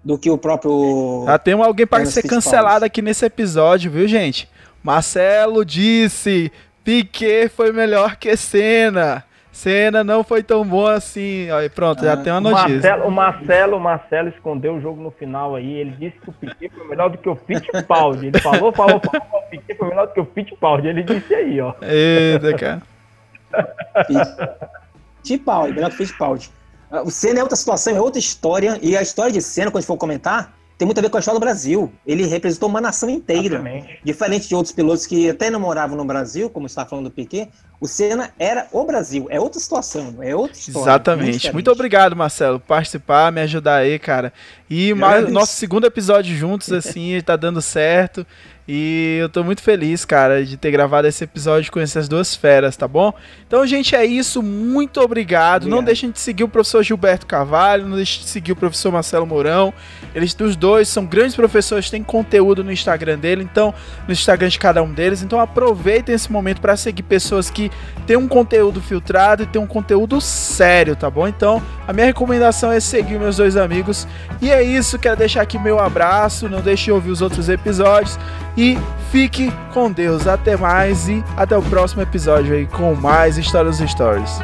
do que o próprio. Já tem alguém para ser cancelado aqui nesse episódio, viu, gente? Marcelo disse: Piquet foi melhor que Senna. Senna não foi tão bom assim. Aí pronto, já ah, tem uma notícia. Marcelo, o Marcelo, o Marcelo escondeu o jogo no final aí. Ele disse que o Piquet foi melhor do que o Fittipaldi. Ele falou, falou, falou, o Piquet foi melhor do que o Fittipaldi. Ele disse aí, ó. Eita, cara. Fittipaldi, melhor que o Fittipaldi. Ah, o Senna é outra situação, é outra história. E a história de Senna, quando a gente for comentar, tem muito a ver com a história do Brasil. Ele representou uma nação inteira. Exatamente. Diferente de outros pilotos que até não moravam no Brasil, como está falando do Piquet, o Senna era o Brasil. É outra situação, é outra história. Exatamente. Muito obrigado, Marcelo, por participar, me ajudar aí, cara. E mais, nosso segundo episódio juntos, [LAUGHS] assim, está dando certo. E eu tô muito feliz, cara, de ter gravado esse episódio com essas duas feras, tá bom? Então, gente, é isso. Muito obrigado. obrigado. Não deixem de seguir o professor Gilberto Carvalho, não deixem de seguir o professor Marcelo Mourão. Eles os dois são grandes professores, têm conteúdo no Instagram dele, então, no Instagram de cada um deles. Então, aproveitem esse momento para seguir pessoas que têm um conteúdo filtrado e têm um conteúdo sério, tá bom? Então, a minha recomendação é seguir meus dois amigos. E é isso, quero deixar aqui meu abraço, não deixe de ouvir os outros episódios e fique com Deus. Até mais e até o próximo episódio aí com mais Histórias Stories.